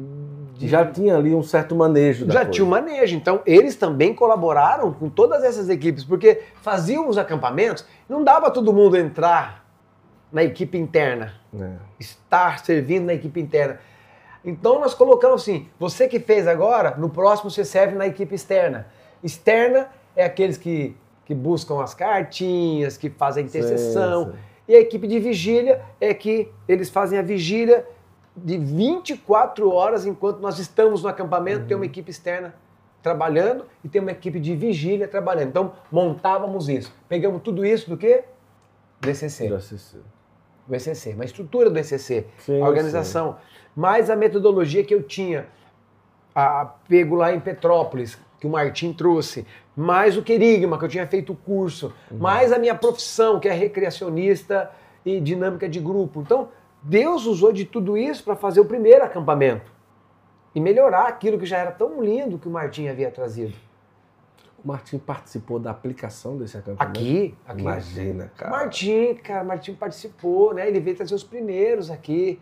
de, Já tinha ali um certo manejo já coisa. tinha um manejo. Então, eles também colaboraram com todas essas equipes, porque faziam os acampamentos, não dava todo mundo entrar na equipe interna, É. estar servindo na equipe interna. Então, nós colocamos assim: você que fez agora, no próximo você serve na equipe externa. Externa é aqueles que, que buscam as cartinhas, que fazem a intercessão. Sim, sim. E a equipe de vigília é que eles fazem a vigília de 24 horas enquanto nós estamos no acampamento, tem uma equipe externa trabalhando e tem uma equipe de vigília trabalhando. Então, montávamos isso. Pegamos tudo isso do quê? Do ECC. Do ECC, uma estrutura do ECC, Sim, a organização. Mais a metodologia que eu tinha a, pego lá em Petrópolis, que o Martim trouxe, mais o querigma, que eu tinha feito o curso, mais a minha profissão, que é recreacionista e dinâmica de grupo. Então, Deus usou de tudo isso para fazer o primeiro acampamento e melhorar aquilo que já era tão lindo que o Martim havia trazido. O Martim participou da aplicação desse acampamento? Aqui, aqui. Imagina, cara. Martim, cara, Martim participou, né? Ele veio trazer os primeiros aqui.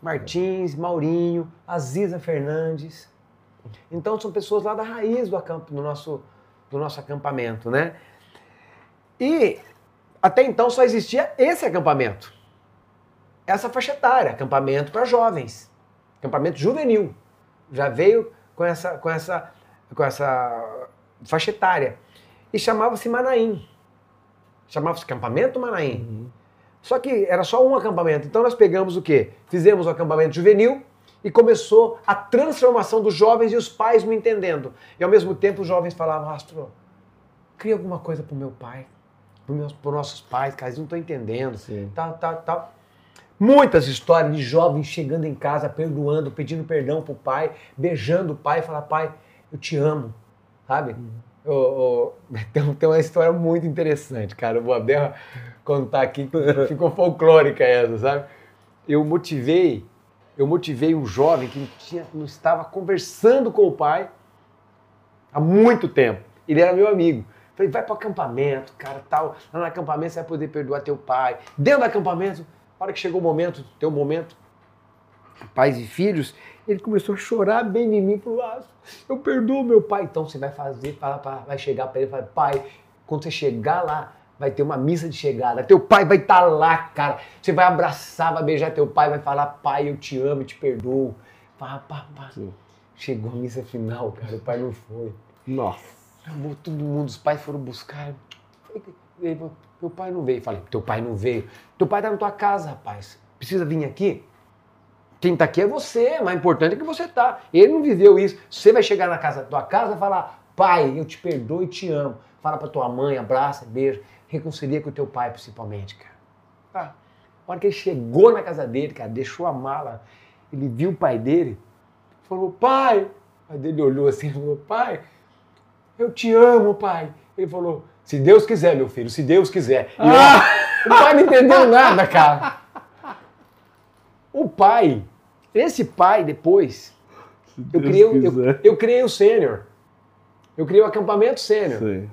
Martins, Maurinho, Aziza Fernandes. Então são pessoas lá da raiz do, acamp, do, nosso, do nosso acampamento, né? E até então só existia esse acampamento. Essa faixa etária, acampamento para jovens. Acampamento juvenil. Já veio com essa, com essa, com essa faixa etária. E chamava-se Manaim. Chamava-se acampamento Manaim. Uhum. Só que era só um acampamento. Então nós pegamos o quê? Fizemos o acampamento juvenil e começou a transformação dos jovens e os pais me entendendo. E ao mesmo tempo os jovens falavam, Astro, cria alguma coisa para o meu pai, para os nossos pais, cara, eles não estão entendendo. Sim. Tal, tal, tal. Muitas histórias de jovens chegando em casa, perdoando, pedindo perdão pro pai, beijando o pai e falar, pai, eu te amo, sabe? Uhum. Tem, tem, uma história muito interessante, cara. Eu vou até contar aqui, ficou folclórica essa, sabe? Eu motivei, eu motivei um jovem que tinha, não estava conversando com o pai há muito tempo. Ele era meu amigo. Falei, vai para o acampamento, cara, tal. Lá no acampamento você vai poder perdoar teu pai. Dentro do acampamento, na hora que chegou o momento, teu momento, pais e filhos, ele começou a chorar bem em mim, falou, ah, eu perdoo meu pai. Então você vai fazer, vai chegar para ele e falar, pai, quando você chegar lá, vai ter uma missa de chegada. Teu pai vai estar tá lá, cara. Você vai abraçar, vai beijar teu pai, vai falar, pai, eu te amo, eu te perdoo. Pá, pá, pá. Chegou a missa final, cara, o pai não foi. Nossa. Chamou todo mundo, os pais foram buscar. Meu pai não veio. Falei, teu pai não veio. Teu pai tá na tua casa, rapaz. Precisa vir aqui? Quem tá aqui é você, mais importante é que você tá. Ele não viveu isso. Você vai chegar na casa da tua casa e falar, pai, eu te perdoo e te amo. Fala pra tua mãe, abraça, beijo. Reconcilia com o teu pai, principalmente, cara. Tá. Na hora que ele chegou na casa dele, cara, deixou a mala, ele viu o pai dele, falou, pai. O pai dele olhou assim e falou, pai, eu te amo, pai. Ele falou, se Deus quiser, meu filho, se Deus quiser. E ah! o pai não entendeu nada, cara. O pai, esse pai depois, eu criei, eu, eu, criei o sênior. Eu criei o acampamento sênior.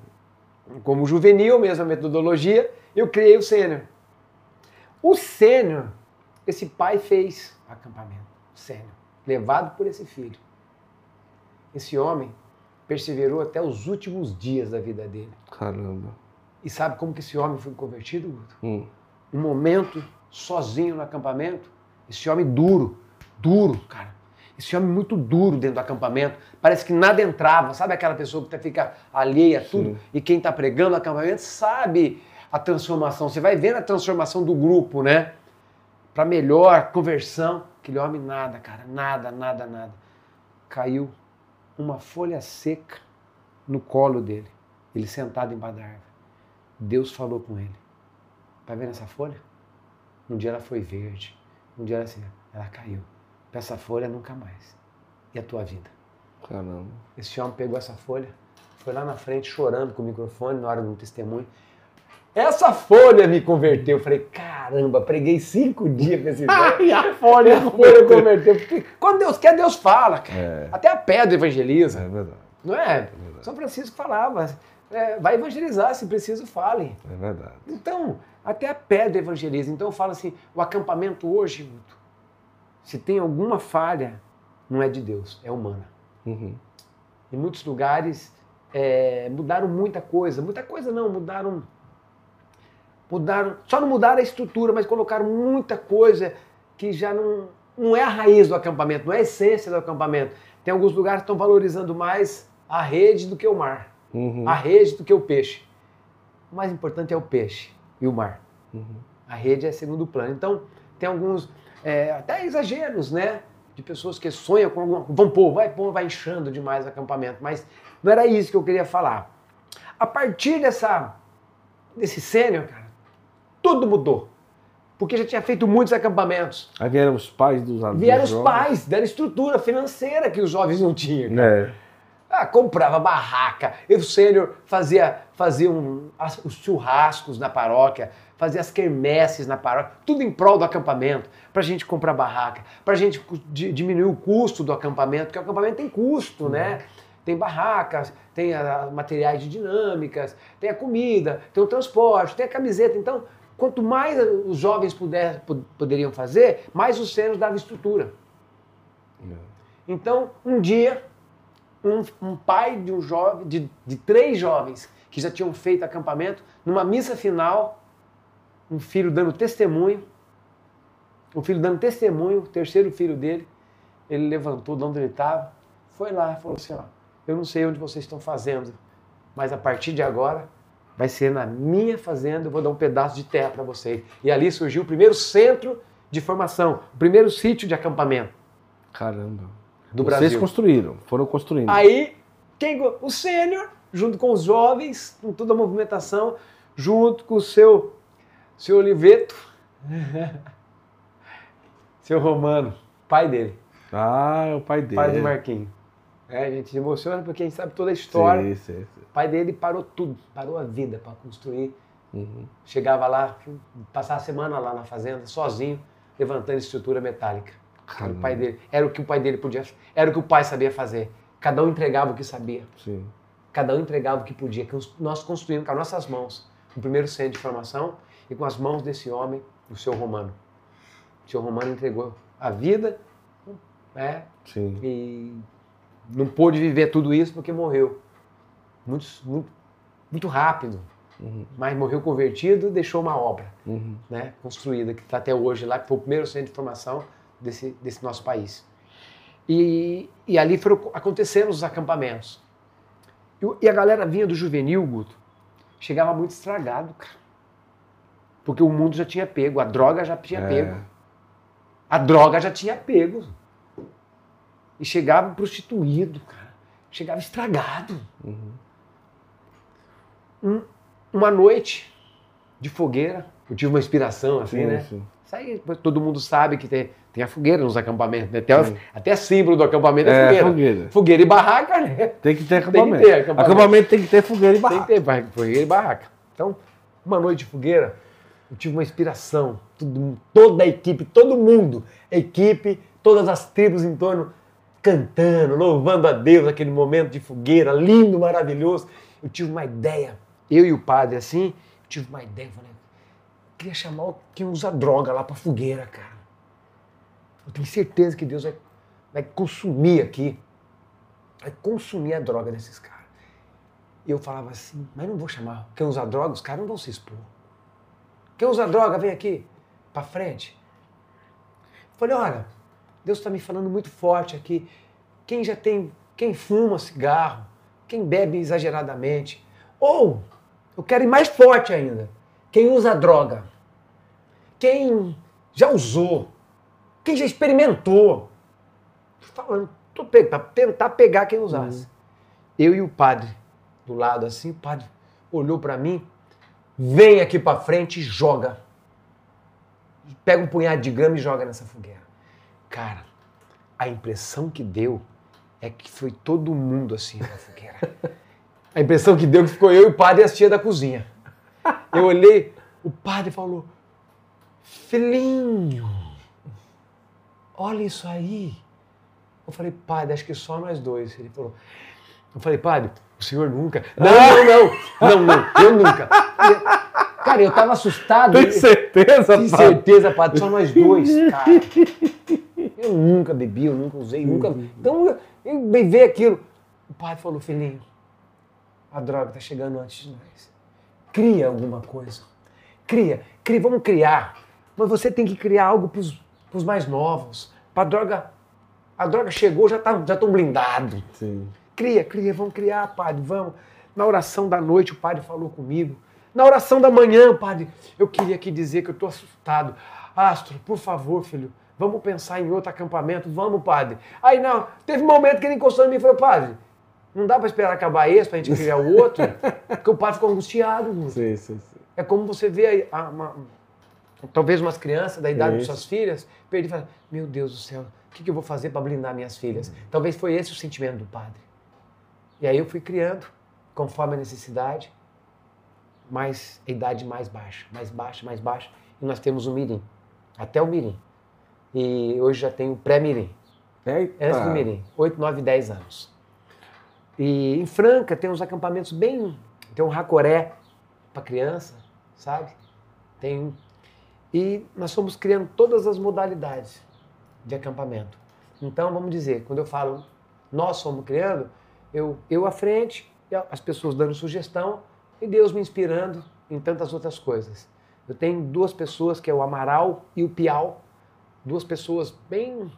Como juvenil, mesma metodologia, eu criei o sênior. O sênior, esse pai fez acampamento sênior, levado por esse filho. Esse homem perseverou até os últimos dias da vida dele. Caramba. E sabe como que esse homem foi convertido, Guto? Hum. Um momento, sozinho no acampamento, esse homem duro, duro, cara. Esse homem muito duro dentro do acampamento. Parece que nada entrava. Sabe aquela pessoa que fica alheia a tudo? Sim. E quem está pregando no acampamento sabe a transformação. Você vai vendo a transformação do grupo, né? Para melhor conversão. Aquele homem nada, cara. Nada, nada, nada. Caiu uma folha seca no colo dele. Ele sentado embaixo da árvore. Deus falou com ele. Tá vendo essa folha? Um dia ela foi verde. Um dia ela assim, ela caiu. Essa folha nunca mais. E a tua vida? Caramba. Esse homem pegou essa folha, foi lá na frente chorando com o microfone na hora do testemunho. Essa folha me converteu. Eu falei, caramba, preguei cinco dias com esse velho. e a folha, a folha converteu. Porque quando Deus quer, Deus fala, cara. É. Até a pedra evangeliza. É verdade. Não é? é verdade. São Francisco falava, é, vai evangelizar, se preciso, fale. É verdade. Então, até a pedra evangeliza. Então eu falo assim, o acampamento hoje, se tem alguma falha, não é de Deus, é humana. Uhum. Em muitos lugares é, mudaram muita coisa. Muita coisa não, mudaram Mudaram, só não mudaram a estrutura, mas colocaram muita coisa que já não, não é a raiz do acampamento, não é a essência do acampamento. Tem alguns lugares que estão valorizando mais a rede do que o mar, uhum. a rede do que o peixe. O mais importante é o peixe e o mar. Uhum. A rede é segundo plano. Então, tem alguns, é, até exageros, né? De pessoas que sonham com alguma Vão pôr, vai pôr, vai inchando demais o acampamento. Mas não era isso que eu queria falar. A partir dessa, desse sênior, cara, tudo mudou. Porque já tinha feito muitos acampamentos. Aí vieram os pais dos alunos. Vieram os pais, deram estrutura financeira que os jovens não tinham. É. Ah, comprava barraca. Eu, o sênior, fazia, fazia um, as, os churrascos na paróquia, fazia as quermesses na paróquia, tudo em prol do acampamento, para a gente comprar barraca, para a gente diminuir o custo do acampamento, porque o acampamento tem custo, né? tem barracas, tem a, materiais de dinâmicas, tem a comida, tem o transporte, tem a camiseta. Então, quanto mais os jovens puder, poderiam fazer, mais os centros davam estrutura. É. Então, um dia, um, um pai de um jovem, de, de três jovens que já tinham feito acampamento, numa missa final, um filho dando testemunho, o filho dando testemunho, o terceiro filho dele, ele levantou de onde ele estava, foi lá e falou assim: ó, eu não sei onde vocês estão fazendo, mas a partir de agora vai ser na minha fazenda, eu vou dar um pedaço de terra para vocês. E ali surgiu o primeiro centro de formação, o primeiro sítio de acampamento. Caramba. Do vocês Brasil. construíram, foram construindo. Aí, quem, o sênior, junto com os jovens, com toda a movimentação, junto com o seu, seu Oliveto, seu Romano, pai dele. Ah, é o pai dele. Pai do Marquinhos. É, a gente se emociona porque a gente sabe toda a história. Sim, sim, sim. O pai dele parou tudo, parou a vida para construir. Uhum. Chegava lá, passava a semana lá na fazenda, sozinho, levantando estrutura metálica. Era o pai dele. Era o que o pai dele podia, era o que o pai sabia fazer. Cada um entregava o que sabia. Sim. Cada um entregava o que podia. Nós construímos com as nossas mãos o primeiro centro de formação e com as mãos desse homem, o seu Romano. O seu Romano entregou a vida, né? Sim. E não pôde viver tudo isso porque morreu. Muito, muito, muito rápido. Uhum. Mas morreu convertido e deixou uma obra uhum. né, construída, que está até hoje lá, que foi o primeiro centro de formação desse, desse nosso país. E, e ali foram acontecendo os acampamentos. E, e a galera vinha do juvenil, Guto, chegava muito estragado, cara. Porque o mundo já tinha pego, a droga já tinha é. pego. A droga já tinha pego. E chegava prostituído, cara. Chegava estragado. Uhum. Um, uma noite de fogueira, eu tive uma inspiração assim, sim, né? Sim. Isso aí todo mundo sabe que tem, tem a fogueira nos acampamentos, né? até, até símbolo do acampamento é, é fogueira. fogueira. Fogueira e barraca, né? Tem que ter acampamento. Tem que ter acampamento. acampamento tem que ter fogueira e barraca. Tem que ter fogueira e barraca. Então, uma noite de fogueira, eu tive uma inspiração. Tudo, toda a equipe, todo mundo, a equipe, todas as tribos em torno cantando, louvando a Deus, aquele momento de fogueira lindo, maravilhoso. Eu tive uma ideia, eu e o padre assim, eu tive uma ideia, falei, eu queria chamar quem usa droga lá para fogueira, cara. Eu tenho certeza que Deus vai, vai consumir aqui, vai consumir a droga desses caras. E eu falava assim, mas não vou chamar quem usa droga, os caras não vão se expor. Quem usa droga, vem aqui, para frente. Eu falei, olha, Deus está me falando muito forte aqui. Quem já tem, quem fuma cigarro, quem bebe exageradamente, ou eu quero ir mais forte ainda, quem usa droga, quem já usou, quem já experimentou. Falando, para tentar pegar quem usasse. Uhum. Eu e o padre do lado assim, o padre olhou para mim, vem aqui para frente e joga. Pega um punhado de grama e joga nessa fogueira. Cara, a impressão que deu é que foi todo mundo assim na fogueira. A impressão que deu que ficou eu e o padre e as tia da cozinha. Eu olhei, o padre falou: Filhinho, olha isso aí. Eu falei, padre, acho que só nós dois. Ele falou, eu falei, padre, o senhor nunca. Não, não, não, não, não, eu nunca. Cara, eu tava assustado. Tem certeza, Tem certeza, padre, só nós dois, cara. Eu nunca bebi, eu nunca usei, nunca. Então, eu ver aquilo. O pai falou, filhinho, a droga está chegando antes de nós. Cria alguma coisa. Cria, cria, vamos criar. Mas você tem que criar algo para os mais novos. Para a droga. A droga chegou, já tá, já estão blindados. Cria, cria, vamos criar, padre, vamos. Na oração da noite, o padre falou comigo. Na oração da manhã, padre, eu queria aqui dizer que eu estou assustado. Astro, por favor, filho, Vamos pensar em outro acampamento? Vamos, padre. Aí não, teve um momento que ele encostou em mim e falou, padre, não dá para esperar acabar esse para a gente criar o outro? Porque o padre ficou angustiado. Sim, sim, sim. É como você vê aí, uma, talvez umas crianças da idade de suas filhas, perder e falar, meu Deus do céu, o que, que eu vou fazer para blindar minhas filhas? Uhum. Talvez foi esse o sentimento do padre. E aí eu fui criando, conforme a necessidade, mais a idade mais baixa, mais baixa, mais baixa. E nós temos o mirim, até o mirim. E hoje já tenho pré-mirim. Antes do mirim, 8, 9, 10 anos. E em Franca tem uns acampamentos bem. Tem um racoré para criança, sabe? Tem. E nós fomos criando todas as modalidades de acampamento. Então, vamos dizer, quando eu falo nós fomos criando, eu, eu à frente, as pessoas dando sugestão e Deus me inspirando em tantas outras coisas. Eu tenho duas pessoas, que é o Amaral e o Piau, duas pessoas bem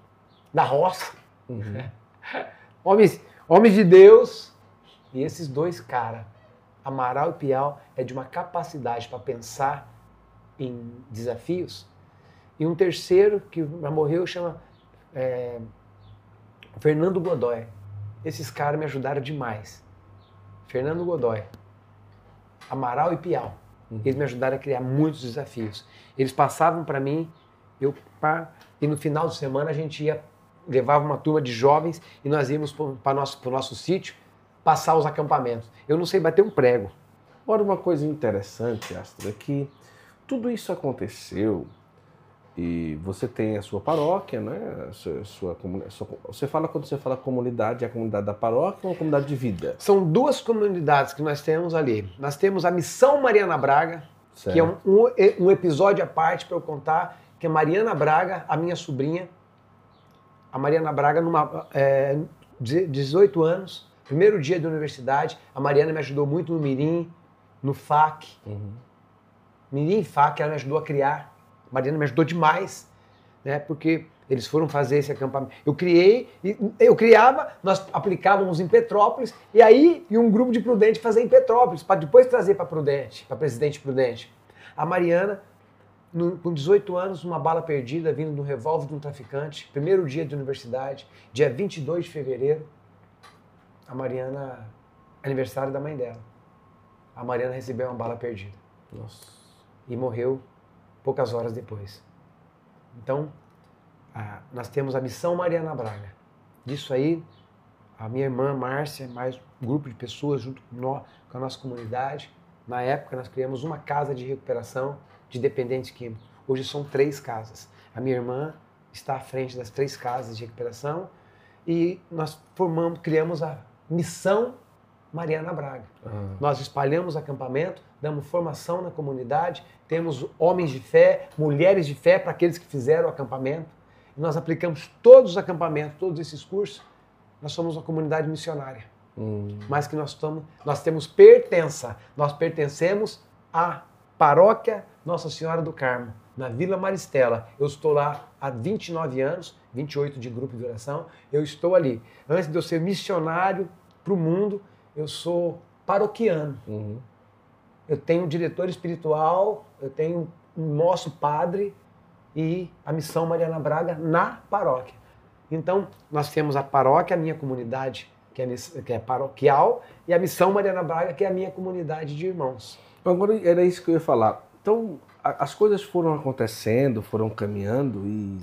da roça, uhum. homens, homens de Deus, e esses dois caras, Amaral e Piau, é de uma capacidade para pensar em desafios. E um terceiro, que já morreu, chama é, Fernando Godoy. Esses caras me ajudaram demais. Fernando Godoy, Amaral e Piau. Uhum. Eles me ajudaram a criar muitos desafios. Eles passavam para mim, eu pá, e no final de semana a gente ia levava uma turma de jovens e nós íamos para o nosso, nosso sítio passar os acampamentos. Eu não sei bater um prego. Agora, uma coisa interessante, Astrid, é que tudo isso aconteceu e você tem a sua paróquia, né? A sua, sua, sua, você fala quando você fala comunidade, é a comunidade da paróquia ou a comunidade de vida? São duas comunidades que nós temos ali. Nós temos a Missão Mariana Braga, certo. que é um, um, episódio à parte para eu contar, que é Mariana Braga, a minha sobrinha. A Mariana Braga, numa é, 18 anos, primeiro dia de universidade, a Mariana me ajudou muito no Mirim, no FAC. Uhum. Mirim e FAC, ela me ajudou a criar Mariana me ajudou demais, né? Porque eles foram fazer esse acampamento. Eu criei, eu criava, nós aplicávamos em Petrópolis, e aí e um grupo de Prudente fazer em Petrópolis, para depois trazer para Prudente, para Presidente Prudente. A Mariana, no, com 18 anos, uma bala perdida, vindo do revólver de um traficante, primeiro dia de universidade, dia 22 de fevereiro, a Mariana, aniversário da mãe dela. A Mariana recebeu uma bala perdida. Nossa. E morreu poucas horas depois. Então, nós temos a missão Mariana Braga. Disso aí, a minha irmã Márcia, mais um grupo de pessoas junto com, nós, com a nossa comunidade. Na época, nós criamos uma casa de recuperação de dependentes químicos. Hoje são três casas. A minha irmã está à frente das três casas de recuperação e nós formamos, criamos a missão Mariana Braga. Uhum. Nós espalhamos acampamento, damos formação na comunidade, temos homens de fé, mulheres de fé para aqueles que fizeram o acampamento. E nós aplicamos todos os acampamentos, todos esses cursos. Nós somos uma comunidade missionária. Uhum. Mas que nós, estamos, nós temos pertença. Nós pertencemos à paróquia Nossa Senhora do Carmo, na Vila Maristela. Eu estou lá há 29 anos, 28 de grupo de oração. Eu estou ali. Antes de eu ser missionário para o mundo, eu sou paroquiano. Uhum. Eu tenho diretor espiritual, eu tenho o nosso padre e a missão Mariana Braga na paróquia. Então, nós temos a paróquia, a minha comunidade, que é, que é paroquial, e a missão Mariana Braga, que é a minha comunidade de irmãos. Agora, era isso que eu ia falar. Então, as coisas foram acontecendo, foram caminhando, e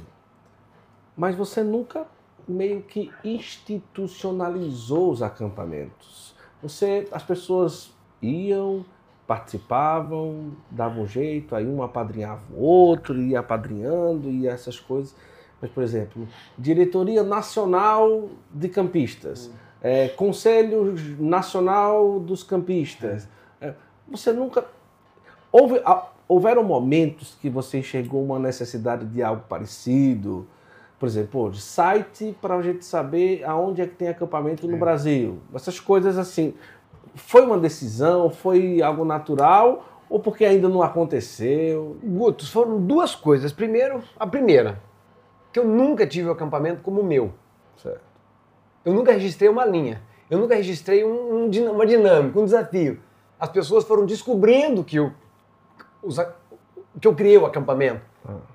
mas você nunca meio que institucionalizou os acampamentos. Você, as pessoas iam, participavam, davam um jeito, aí um apadrinhava o outro, ia apadrinhando, e essas coisas. Mas, por exemplo, Diretoria Nacional de Campistas, hum. é, Conselho Nacional dos Campistas. É, você nunca. Houve, houveram momentos que você enxergou uma necessidade de algo parecido? por exemplo, de site para a gente saber aonde é que tem acampamento no é. Brasil. Essas coisas assim. Foi uma decisão? Foi algo natural? Ou porque ainda não aconteceu? Gutos, foram duas coisas. Primeiro, a primeira, que eu nunca tive o acampamento como o meu. Certo. Eu nunca registrei uma linha. Eu nunca registrei um, um, uma dinâmica, um desafio. As pessoas foram descobrindo que eu, que eu criei o acampamento.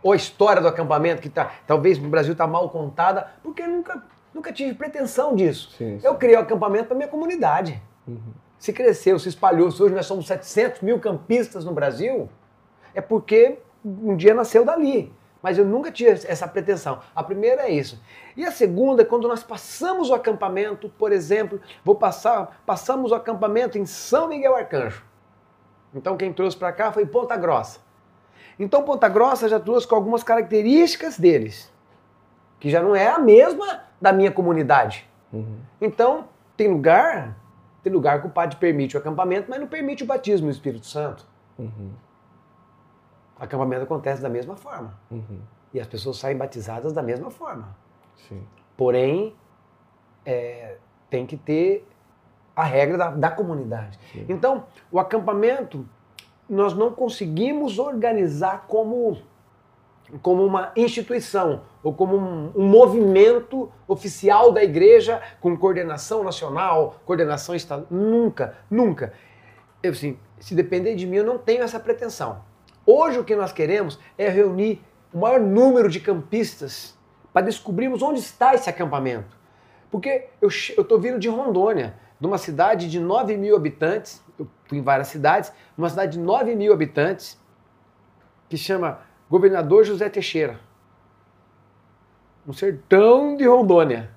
Ou a história do acampamento, que tá, talvez no Brasil está mal contada, porque eu nunca, nunca tive pretensão disso. Sim, sim. Eu criei o acampamento para minha comunidade. Uhum. Se cresceu, se espalhou, se hoje nós somos 700 mil campistas no Brasil, é porque um dia nasceu dali. Mas eu nunca tive essa pretensão. A primeira é isso. E a segunda é quando nós passamos o acampamento, por exemplo, vou passar, passamos o acampamento em São Miguel Arcanjo. Então quem trouxe para cá foi Ponta Grossa. Então Ponta Grossa já trouxe com algumas características deles, que já não é a mesma da minha comunidade. Uhum. Então tem lugar, tem lugar que o padre permite o acampamento, mas não permite o batismo no Espírito Santo. Uhum. O acampamento acontece da mesma forma. Uhum. E as pessoas saem batizadas da mesma forma. Sim. Porém, é, tem que ter a regra da, da comunidade. Sim. Então, o acampamento, nós não conseguimos organizar como, como uma instituição ou como um, um movimento oficial da igreja com coordenação nacional, coordenação estadual. Nunca, nunca. Eu, assim, se depender de mim, eu não tenho essa pretensão. Hoje o que nós queremos é reunir o maior número de campistas para descobrirmos onde está esse acampamento. Porque eu estou vindo de Rondônia, de uma cidade de 9 mil habitantes, eu fui em várias cidades, uma cidade de 9 mil habitantes, que chama Governador José Teixeira. No sertão de Rondônia.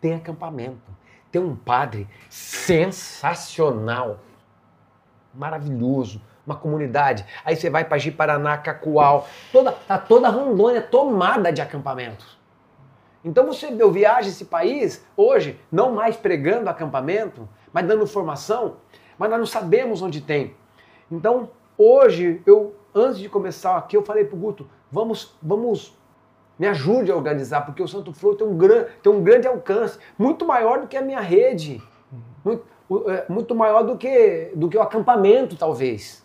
Tem acampamento. Tem um padre sensacional, maravilhoso, uma comunidade. Aí você vai para Ji-Paraná, Cacoal, toda, tá toda Rondônia tomada de acampamentos. Então você, eu viajo esse país hoje, não mais pregando acampamento, mas dando formação, mas nós não sabemos onde tem. Então, hoje, eu, antes de começar aqui, eu falei para o Guto, vamos, vamos, me ajude a organizar, porque o Santo Flor tem um, gran, tem um grande alcance, muito maior do que a minha rede, muito, é, muito maior do que, do que o acampamento, talvez.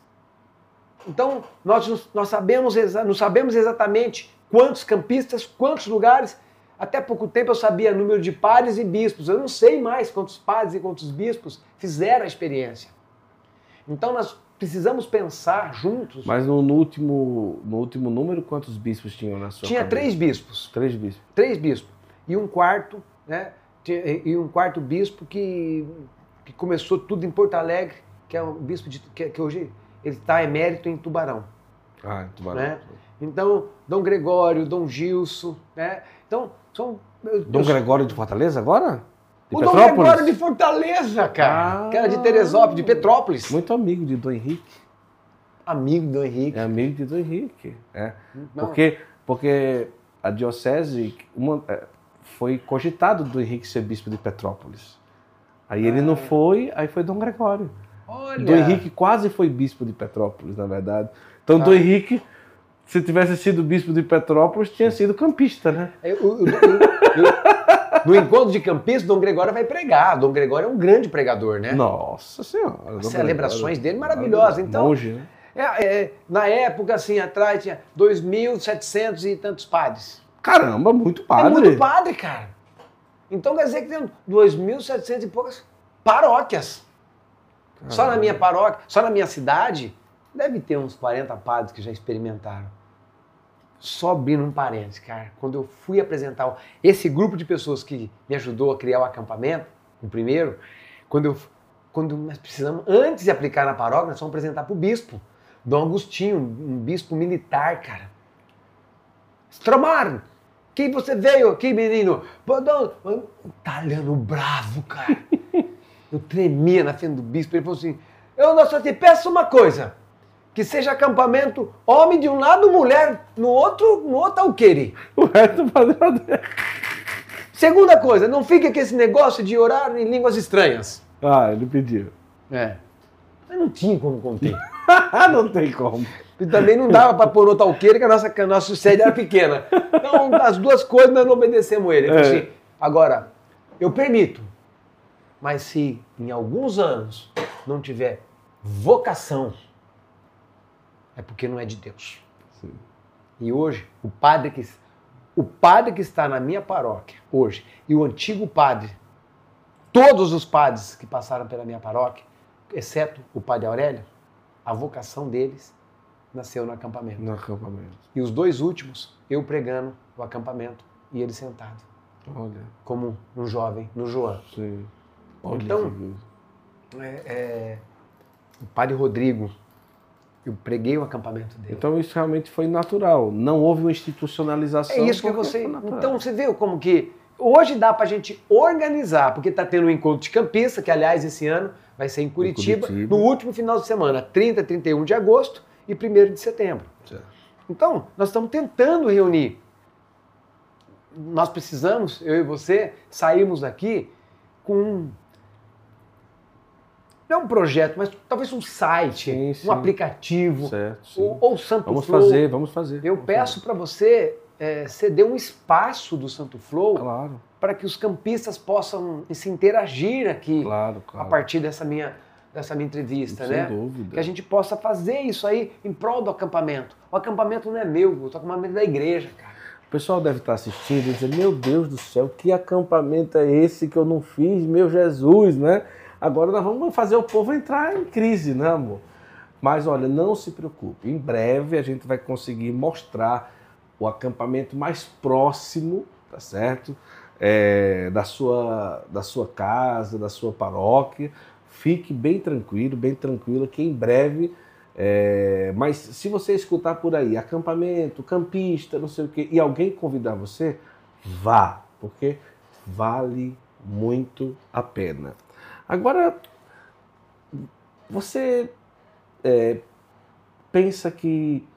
Então, nós, nós sabemos, não sabemos exatamente quantos campistas, quantos lugares, até pouco tempo eu sabia o número de padres e bispos. Eu não sei mais quantos padres e quantos bispos fizeram a experiência. Então nós precisamos pensar juntos. Mas no, no último, no último número, quantos bispos tinham na sua Tinha cabeça? três bispos. Três bispos. Três bispos. E um quarto, né? E um quarto bispo que, que começou tudo em Porto Alegre, que é um bispo de, que, que hoje ele está emérito em Tubarão. Ah, em Tubarão. Né? Então, Dom Gregório, Dom Gilson, né? Então, são. Dom Gregório de Fortaleza agora? De o Dom Gregório de Fortaleza, cara. Ah. que era de Teresópolis, de Petrópolis. Muito amigo de Dom Henrique. Amigo do Dom Henrique. É amigo de Dom Henrique. É. Não. Porque, porque a diocese uma, é, foi cogitado do Henrique ser bispo de Petrópolis. Aí ele Ah. não foi, aí foi Dom Gregório. Olha. Dom Henrique quase foi bispo de Petrópolis, na verdade. Então, Ah. Dom Henrique, se tivesse sido bispo de Petrópolis, tinha sido campista, né? O- o- o- no encontro de campistas, Dom Gregório vai pregar. Dom Gregório é um grande pregador, né? Nossa Senhora. As celebrações dele maravilhosas. Então, Monge, né? é, é, na época, assim, atrás tinha 2.700 e tantos padres. Caramba, muito padre. É muito padre, cara. Então quer dizer que tem 2.700 e poucas paróquias. Só na minha paróquia, só na minha cidade, deve ter uns 40 padres que já experimentaram. Só abrindo um parênteses, cara. Quando eu fui apresentar esse grupo de pessoas que me ajudou a criar o acampamento, o primeiro, quando, eu, quando nós precisamos, antes de aplicar na paróquia, nós vamos apresentar para o bispo, Dom Agostinho, um bispo militar, cara. Stromar, quem você veio aqui, menino? Italiano bravo, cara. Eu tremia na frente do bispo. Ele falou assim: Eu só te peço uma coisa: que seja acampamento homem de um lado, mulher no outro, no outro alqueire. O resto padre. Segunda coisa, não fique com esse negócio de orar em línguas estranhas. Ah, ele pediu. É. Mas não tinha como conter. não tem como. E também não dava para pôr outro alqueire, que a nossa, a nossa sede era pequena. Então, as duas coisas nós não obedecemos ele. Falou É. assim, agora, eu permito, mas se em alguns anos não tiver vocação, é porque não é de Deus. Sim. E hoje, o padre que, o padre que está na minha paróquia, hoje, e o antigo padre, todos os padres que passaram pela minha paróquia, exceto o padre Aurélio, a vocação deles nasceu no acampamento. No acampamento. E os dois últimos, eu pregando o acampamento e ele sentado, Olha, como um jovem, no João. sim. Olha Então. É, é, o padre Rodrigo, eu preguei o acampamento dele. Então isso realmente foi natural. Não houve uma institucionalização. É isso que você. Então você viu como que hoje dá pra gente organizar, porque tá tendo um encontro de campista, que aliás esse ano vai ser em Curitiba, Curitiba. no último final de semana, 30, 31 de agosto e 1 de setembro. Certo. Então, nós estamos tentando reunir. Nós precisamos, eu e você, sairmos daqui com não é um projeto, mas talvez um site, Sim, sim. um aplicativo, Certo, ou, ou Santo Vamos Flow. fazer, vamos fazer. Eu Vamos peço para você é, ceder um espaço do Santo Flow. Claro, para que os campistas possam se interagir aqui claro, a claro. partir dessa minha, dessa minha entrevista, Sem né? dúvida. Que a gente possa fazer isso aí em prol do acampamento. O acampamento não é meu, o acampamento é da igreja, cara. O pessoal deve estar assistindo e dizer, meu Deus do céu, que acampamento é esse que eu não fiz, meu Jesus, né? Agora nós vamos fazer o povo entrar em crise, né, amor? Mas olha, não se preocupe, em breve a gente vai conseguir mostrar o acampamento mais próximo, tá certo? É, da, sua, da sua casa, da sua paróquia. Fique bem tranquilo, bem tranquilo, que em breve é, mas se você escutar por aí, acampamento, campista, não sei o quê, e alguém convidar você, vá, porque vale muito a pena. Agora, você é, pensa que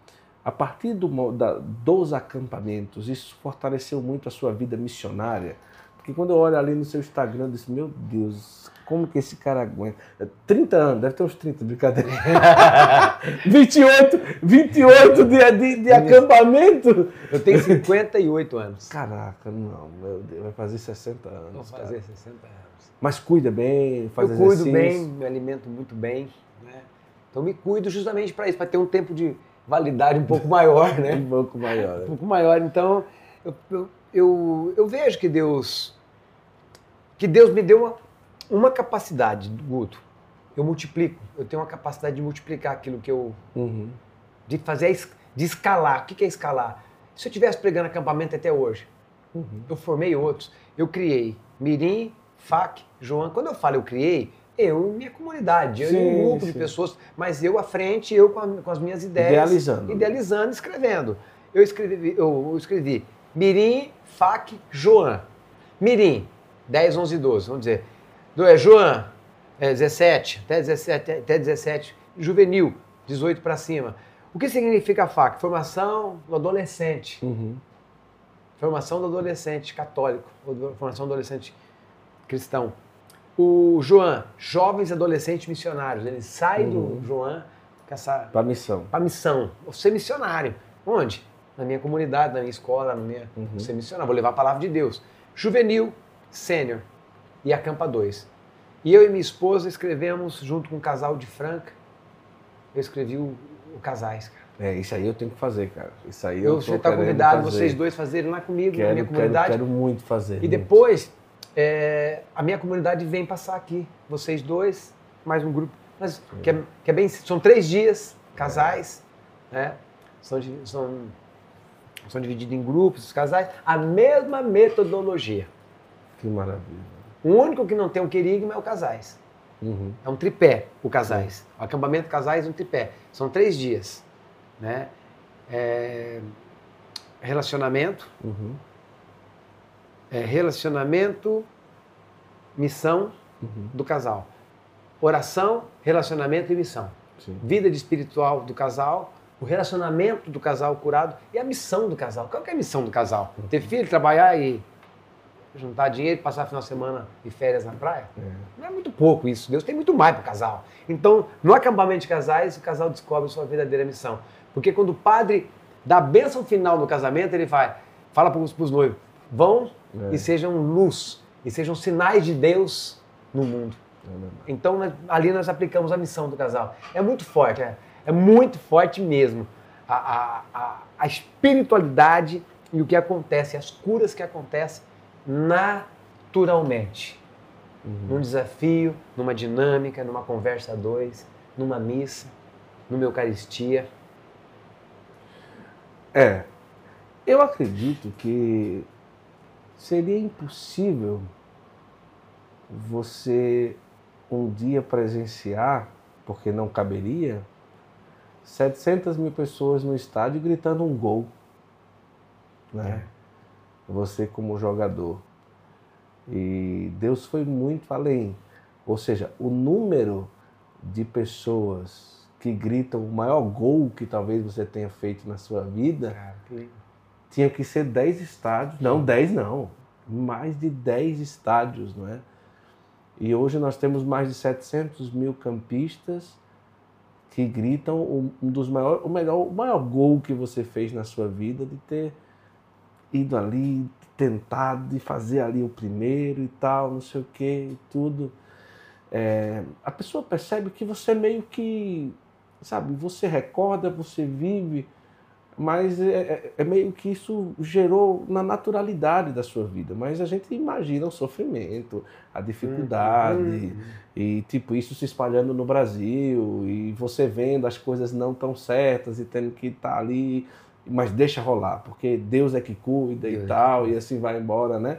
a partir do da- dos acampamentos, isso fortaleceu muito a sua vida missionária? Porque quando eu olho ali no seu Instagram, eu disse, meu Deus, como que esse cara aguenta? 30 anos, deve ter uns 30, brincadeira. 28, 28 de, de, de acampamento. Eu tenho 58 anos. Caraca, não, meu Deus, vai fazer 60 anos. Vou cara. fazer 60 anos. Mas cuida bem, faz eu cuido exercício. bem, me alimento muito bem. Né? Então me cuido justamente para isso, para ter um tempo de validade um pouco maior, né? Um pouco maior. um pouco maior. Então, eu, eu, eu, eu vejo que Deus que Deus me deu uma, uma capacidade, Guto. Eu multiplico. Eu tenho uma capacidade de multiplicar aquilo que eu. Uhum. de fazer, de escalar. O que que é escalar? Se eu estivesse pregando acampamento até hoje, Uhum. eu formei outros. Eu criei Mirim, FAC, João. Quando eu falo eu criei, eu e minha comunidade, eu e Sim, um grupo de sim. pessoas, mas eu à frente, eu com, a- com as minhas ideias. Idealizando. Idealizando, escrevendo. Eu escrevi, eu escrevi Mirim, FAC, João. Mirim, 10, 11, 12, vamos dizer. Do, é, João, é, 17, até 17, até 17. Juvenil, 18 para cima. O que significa FAC? Formação do adolescente. Uhum. Formação do adolescente católico, ou do- formação do adolescente cristão. O João, jovens adolescentes missionários. Ele sai Uhum. do João com essa Pra missão. para missão. Vou ser missionário. Onde? Na minha comunidade, na minha escola, na minha. Uhum. Vou ser missionário, vou levar a palavra de Deus. Juvenil, sênior e acampa 2. E eu e minha esposa escrevemos, junto com um casal de Franca, eu escrevi o, o Casais, cara. É, isso aí eu tenho que fazer, cara. Isso aí Eu, eu, você está convidado, fazer. vocês dois, fazerem lá comigo, na Quero, minha quero, comunidade. quero muito fazer. E muito. depois, é, a minha comunidade vem passar aqui. Vocês dois, mais um grupo. Mas, que, é, que é bem. São três dias, casais, né? São, são, são divididos em grupos, os casais. A mesma metodologia. Que maravilha. O único que não tem um querigma é o casais. Uhum. É um tripé, o casais. O acampamento casais é um tripé. São três dias, né? É, relacionamento, Uhum. É, relacionamento, missão Uhum. do casal. Oração, relacionamento e missão. Sim. Vida de espiritual do casal, o relacionamento do casal curado e a missão do casal. Qual que é a missão do casal? Ter filho, trabalhar e juntar dinheiro passar final de semana e férias na praia? É. Não é muito pouco isso. Deus tem muito mais para o casal. Então, no acampamento de casais, o casal descobre sua verdadeira missão. Porque quando o padre dá a bênção final no casamento, ele vai, fala para os noivos, vão É. e sejam luz, e sejam sinais de Deus no mundo. É. Então, ali nós aplicamos a missão do casal. É muito forte, é, é muito forte mesmo. A, a, a, a espiritualidade e o que acontece, as curas que acontecem naturalmente. Num desafio, numa dinâmica, numa conversa a dois, numa missa, numa Eucaristia. É, eu acredito que seria impossível você um dia presenciar, porque não caberia, 700 mil pessoas no estádio gritando um gol. Né? Você como jogador. E Deus foi muito além. Ou seja, o número de pessoas que gritam o maior gol que talvez você tenha feito na sua vida tinha que ser 10 estádios. Não, 10 não. Mais de 10 estádios, não é? E hoje nós temos mais de 700 mil campistas que gritam um dos maiores, o melhor, o maior gol que você fez na sua vida de ter ido ali, tentado de fazer ali o primeiro e tal, não sei o que tudo. É, a pessoa percebe que você meio que, sabe, você recorda, você vive, mas é, é, é, meio que isso gerou na naturalidade da sua vida. Mas a gente imagina o sofrimento, a dificuldade, uhum. e tipo, isso se espalhando no Brasil, e você vendo as coisas não tão certas e tendo que estar tá ali, mas deixa rolar, porque Deus é que cuida e tal, é. e assim vai embora, né?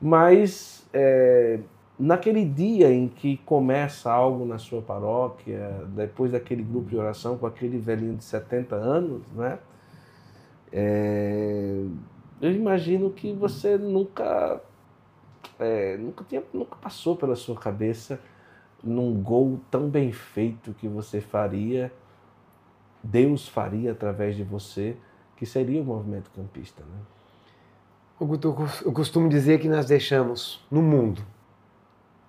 Mas é, naquele dia em que começa algo na sua paróquia, depois daquele grupo de oração com aquele velhinho de 70 anos, né? É, eu imagino que você nunca, é, nunca, tinha, nunca passou pela sua cabeça num gol tão bem feito que você faria, Deus faria através de você, que seria o movimento campista, né? Eu costumo dizer que nós deixamos no mundo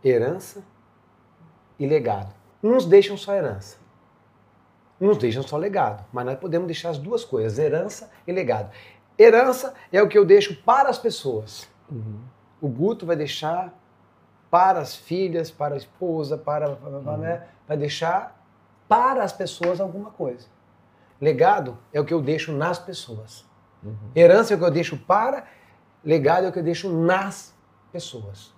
herança e legado. Uns deixam só herança, uns deixam só legado, mas nós podemos deixar as duas coisas, herança e legado. Herança é o que eu deixo para as pessoas. Uhum. O Guto vai deixar para as filhas, para a esposa, para, uhum. né? vai deixar para as pessoas alguma coisa. Legado é o que eu deixo nas pessoas. Uhum. Herança é o que eu deixo para, legado é o que eu deixo nas pessoas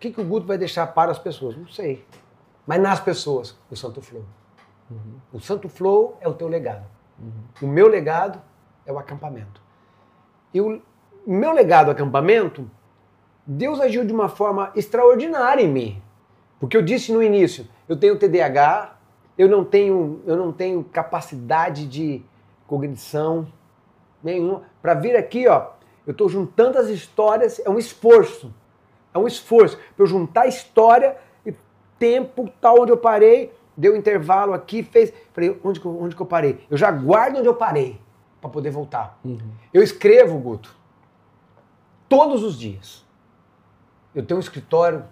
que, que o Guto vai deixar para as pessoas? Não sei. Mas nas pessoas, o Santo Flow. Uhum. O Santo Flow é o teu legado. Uhum. O meu legado é o acampamento. E o meu legado acampamento, Deus agiu de uma forma extraordinária em mim. Porque eu disse no início, eu tenho TDAH, eu não tenho, eu não tenho capacidade de cognição nenhuma. Para vir aqui, ó, eu estou juntando as histórias, é um esforço. É um esforço para eu juntar história e tempo, tal, onde eu parei, deu intervalo aqui, fez. Falei, onde que, eu, onde que eu parei? Eu já guardo onde eu parei para poder voltar. Uhum. Eu escrevo, Guto, todos os dias. Eu tenho um escritório,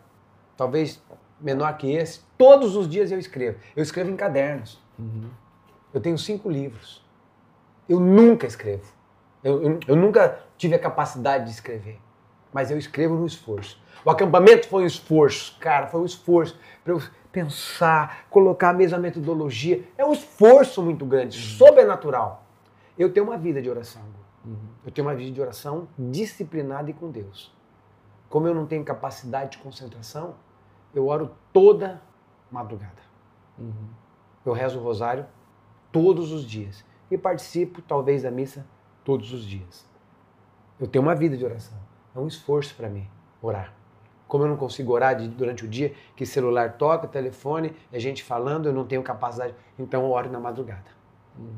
talvez menor que esse, todos os dias eu escrevo. Eu escrevo em cadernos. Uhum. Eu tenho cinco livros. Eu nunca escrevo. Eu, eu, eu nunca tive a capacidade de escrever. Mas eu escrevo no esforço. O acampamento foi um esforço, cara, foi um esforço para eu pensar, colocar a mesma metodologia. É um esforço muito grande, uhum. sobrenatural. Eu tenho uma vida de oração. Uhum. Eu tenho uma vida de oração disciplinada e com Deus. Como eu não tenho capacidade de concentração, eu oro toda madrugada. Uhum. Eu rezo o rosário todos os dias e participo, talvez, da missa todos os dias. Eu tenho uma vida de oração. É um esforço para mim orar. Como eu não consigo orar de, durante o dia, que celular toca, telefone, é gente falando, eu não tenho capacidade, então eu oro na madrugada. Hum.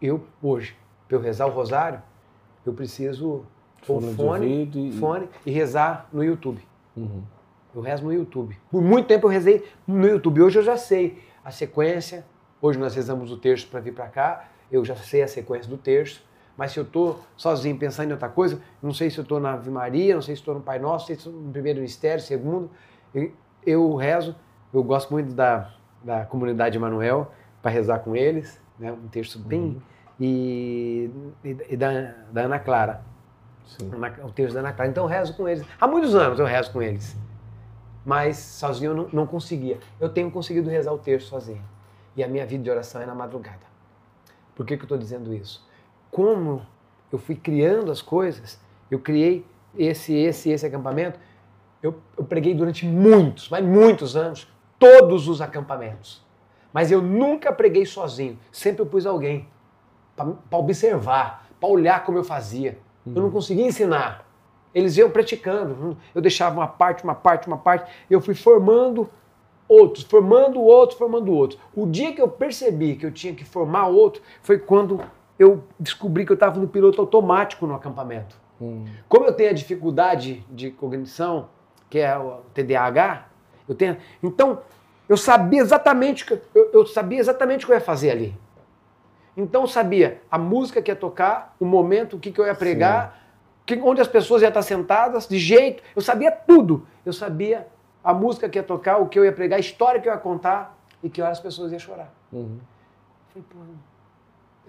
Eu, hoje, para eu rezar o rosário, eu preciso pôr fone, e... fone e rezar no YouTube. Uhum. Eu rezo no YouTube. Por muito tempo eu rezei no YouTube. Hoje eu já sei a sequência. Hoje nós rezamos o terço para vir para cá. Eu já sei a sequência do terço. Mas se eu estou sozinho pensando em outra coisa, não sei se eu estou na Ave Maria, não sei se estou no Pai Nosso, não sei se estou no primeiro mistério, segundo, eu, eu rezo, eu gosto muito da, da comunidade Emanuel para rezar com eles, né? um texto bem. Uhum. E, e, e, da, da Ana Clara. Ana, o texto da Ana Clara. Então eu rezo com eles. Há muitos anos eu rezo com eles. Mas sozinho eu não, não conseguia. Eu tenho conseguido rezar o texto sozinho. E a minha vida de oração é na madrugada. Por que, que eu estou dizendo isso? Como eu fui criando as coisas, eu criei esse, esse, esse acampamento. Eu, eu preguei durante muitos, mas muitos anos, todos os acampamentos. Mas eu nunca preguei sozinho. Sempre eu pus alguém para observar, para olhar como eu fazia. Eu não uhum. conseguia ensinar. Eles iam praticando. Eu deixava uma parte, uma parte, uma parte. Eu fui formando outros, formando outros, formando outros. O dia que eu percebi que eu tinha que formar outro foi quando eu descobri que eu estava no piloto automático no acampamento. Hum. Como eu tenho a dificuldade de cognição, que é o TDAH, eu tenho. Então, eu sabia exatamente que eu, eu sabia exatamente o que eu ia fazer ali. Então eu sabia a música que ia tocar, o momento, o que, que eu ia pregar, que, onde as pessoas iam estar sentadas, de jeito. Eu sabia tudo. Eu sabia a música que ia tocar, o que eu ia pregar, a história que eu ia contar e que horas as pessoas iam chorar. Uhum. Falei, pô,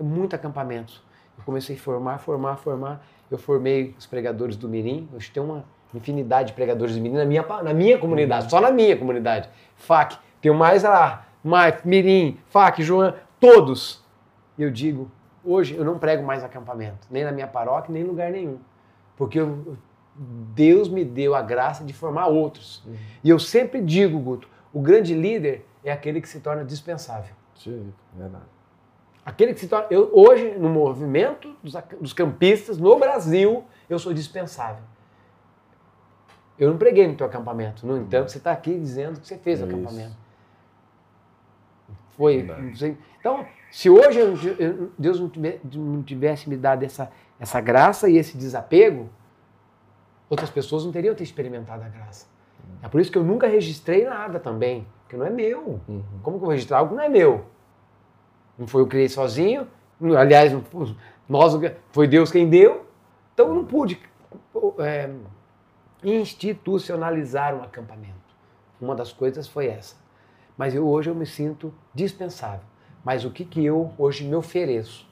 muito acampamento. Eu comecei a formar, formar, formar. Eu formei os pregadores do Mirim. Hoje tem uma infinidade de pregadores do Mirim na minha, na minha comunidade, só na minha comunidade. FAC, tenho mais lá, Mike, Mirim, FAC, João, todos. Eu digo, hoje eu não prego mais acampamento, nem na minha paróquia, nem em lugar nenhum. Porque eu, Deus me deu a graça de formar outros. Uhum. E eu sempre digo, Guto, o grande líder é aquele que se torna dispensável. Sim, verdade. Aquele que se torna. Eu, hoje, no movimento dos, dos campistas, no Brasil, eu sou dispensável. Eu não preguei no teu acampamento. No entanto, você está aqui dizendo que você fez o Isso. acampamento. Foi. Então, se hoje eu- eu- Deus não tive- não tivesse me dado essa, essa graça e esse desapego, outras pessoas não teriam ter experimentado a graça. É por isso que eu nunca registrei nada também, porque não é meu. Uhum. Como que eu vou registrar algo que não é meu? Não foi eu que criei sozinho, aliás, nós, foi Deus quem deu, então eu não pude é, institucionalizar um acampamento. Uma das coisas foi essa. Mas eu, hoje eu me sinto dispensável. Mas o que, que eu hoje me ofereço?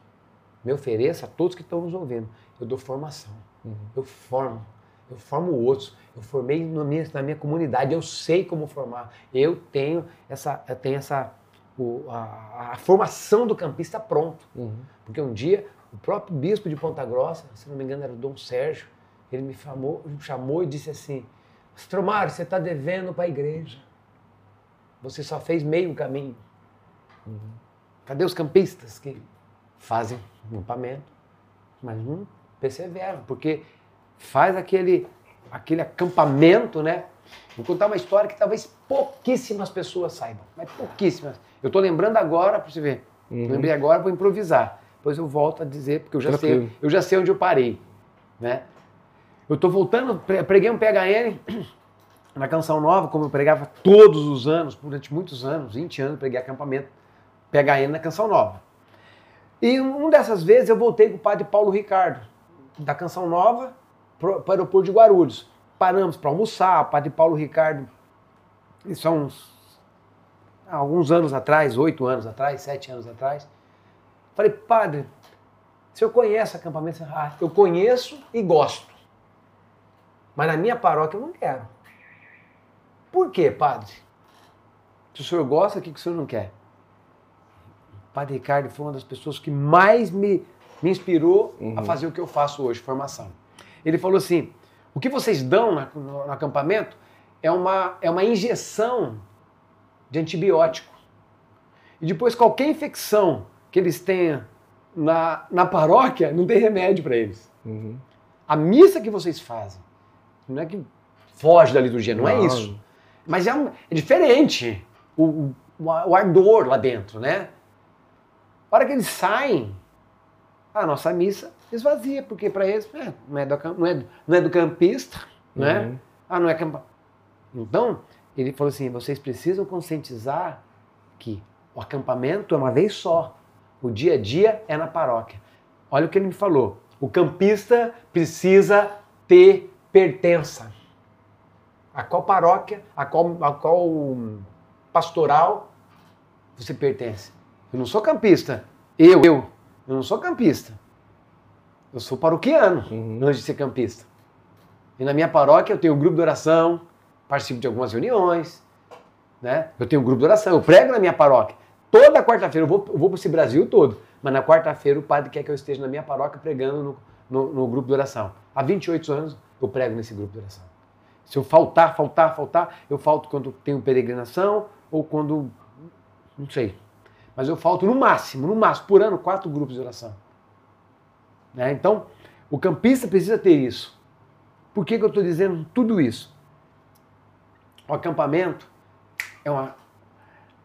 Me ofereço a todos que estão nos ouvindo. Eu dou formação. Uhum. Eu formo. Eu formo outros. Eu formei na minha, na minha comunidade. Eu sei como formar. Eu tenho essa, eu tenho essa o- a, a formação do campista pronto. Uhum. Porque um dia o próprio bispo de Ponta Grossa, se não me engano era o Dom Sérgio, ele me chamou, me chamou e disse assim: Astromário, você está devendo para a igreja. Você só fez meio caminho. Cadê os campistas que fazem acampamento, mas não perseveram? Porque faz aquele, aquele acampamento, né? Vou contar uma história que talvez pouquíssimas pessoas saibam, mas pouquíssimas. Eu estou lembrando agora, para você ver. Uhum. Lembrei agora, vou improvisar. Depois eu volto a dizer, porque eu já, sei, eu já sei onde eu parei. Né? Eu estou voltando, pre- preguei um PHN na Canção Nova, como eu pregava todos os anos, durante muitos anos, 20 anos, preguei acampamento PHN na Canção Nova. E um dessas vezes eu voltei com o padre Paulo Ricardo, da Canção Nova, para o aeroporto de Guarulhos. Paramos para almoçar, o padre Paulo Ricardo, isso há uns alguns anos atrás, oito anos atrás, sete anos atrás. Falei, padre, o senhor conhece acampamento? Ah, eu conheço e gosto. Mas na minha paróquia eu não quero. Por quê, padre? Se o senhor gosta, o que o senhor não quer? O padre Ricardo foi uma das pessoas que mais me, me inspirou a fazer o que eu faço hoje, formação. Ele falou assim: o que vocês dão no, no acampamento é uma, é uma injeção de antibiótico. E depois, qualquer infecção que eles tenham na, na paróquia, não tem remédio para eles. Uhum. A missa que vocês fazem, não é que foge da liturgia, não, é Não. isso. Mas é, um- é diferente o, o, o ardor lá dentro, né? A hora que eles saem, a nossa missa esvazia, porque para eles é, não, é do, não, é, não é do campista, né? Uhum. Ah, não é campa. Então, ele falou assim: vocês precisam conscientizar que o acampamento é uma vez só. O dia a dia é na paróquia. Olha o que ele me falou. O campista precisa ter pertença. A qual paróquia, a qual, a qual pastoral você pertence? Eu não sou campista. Eu, eu, eu não sou campista. Eu sou paroquiano Uhum. antes de ser campista. E na minha paróquia eu tenho um grupo de oração, participo de algumas reuniões, né? Eu tenho um grupo de oração, eu prego na minha paróquia. Toda quarta-feira, eu vou, eu vou para esse Brasil todo, mas na quarta-feira o padre quer que eu esteja na minha paróquia pregando no, no, no grupo de oração. Há 28 anos eu prego nesse grupo de oração. Se eu faltar, faltar, faltar, eu falto quando tenho peregrinação ou quando. não sei. Mas eu falto no máximo, no máximo, por ano, quatro grupos de oração. Né? Então, o campista precisa ter isso. Por que, que eu estou dizendo tudo isso? O acampamento é uma.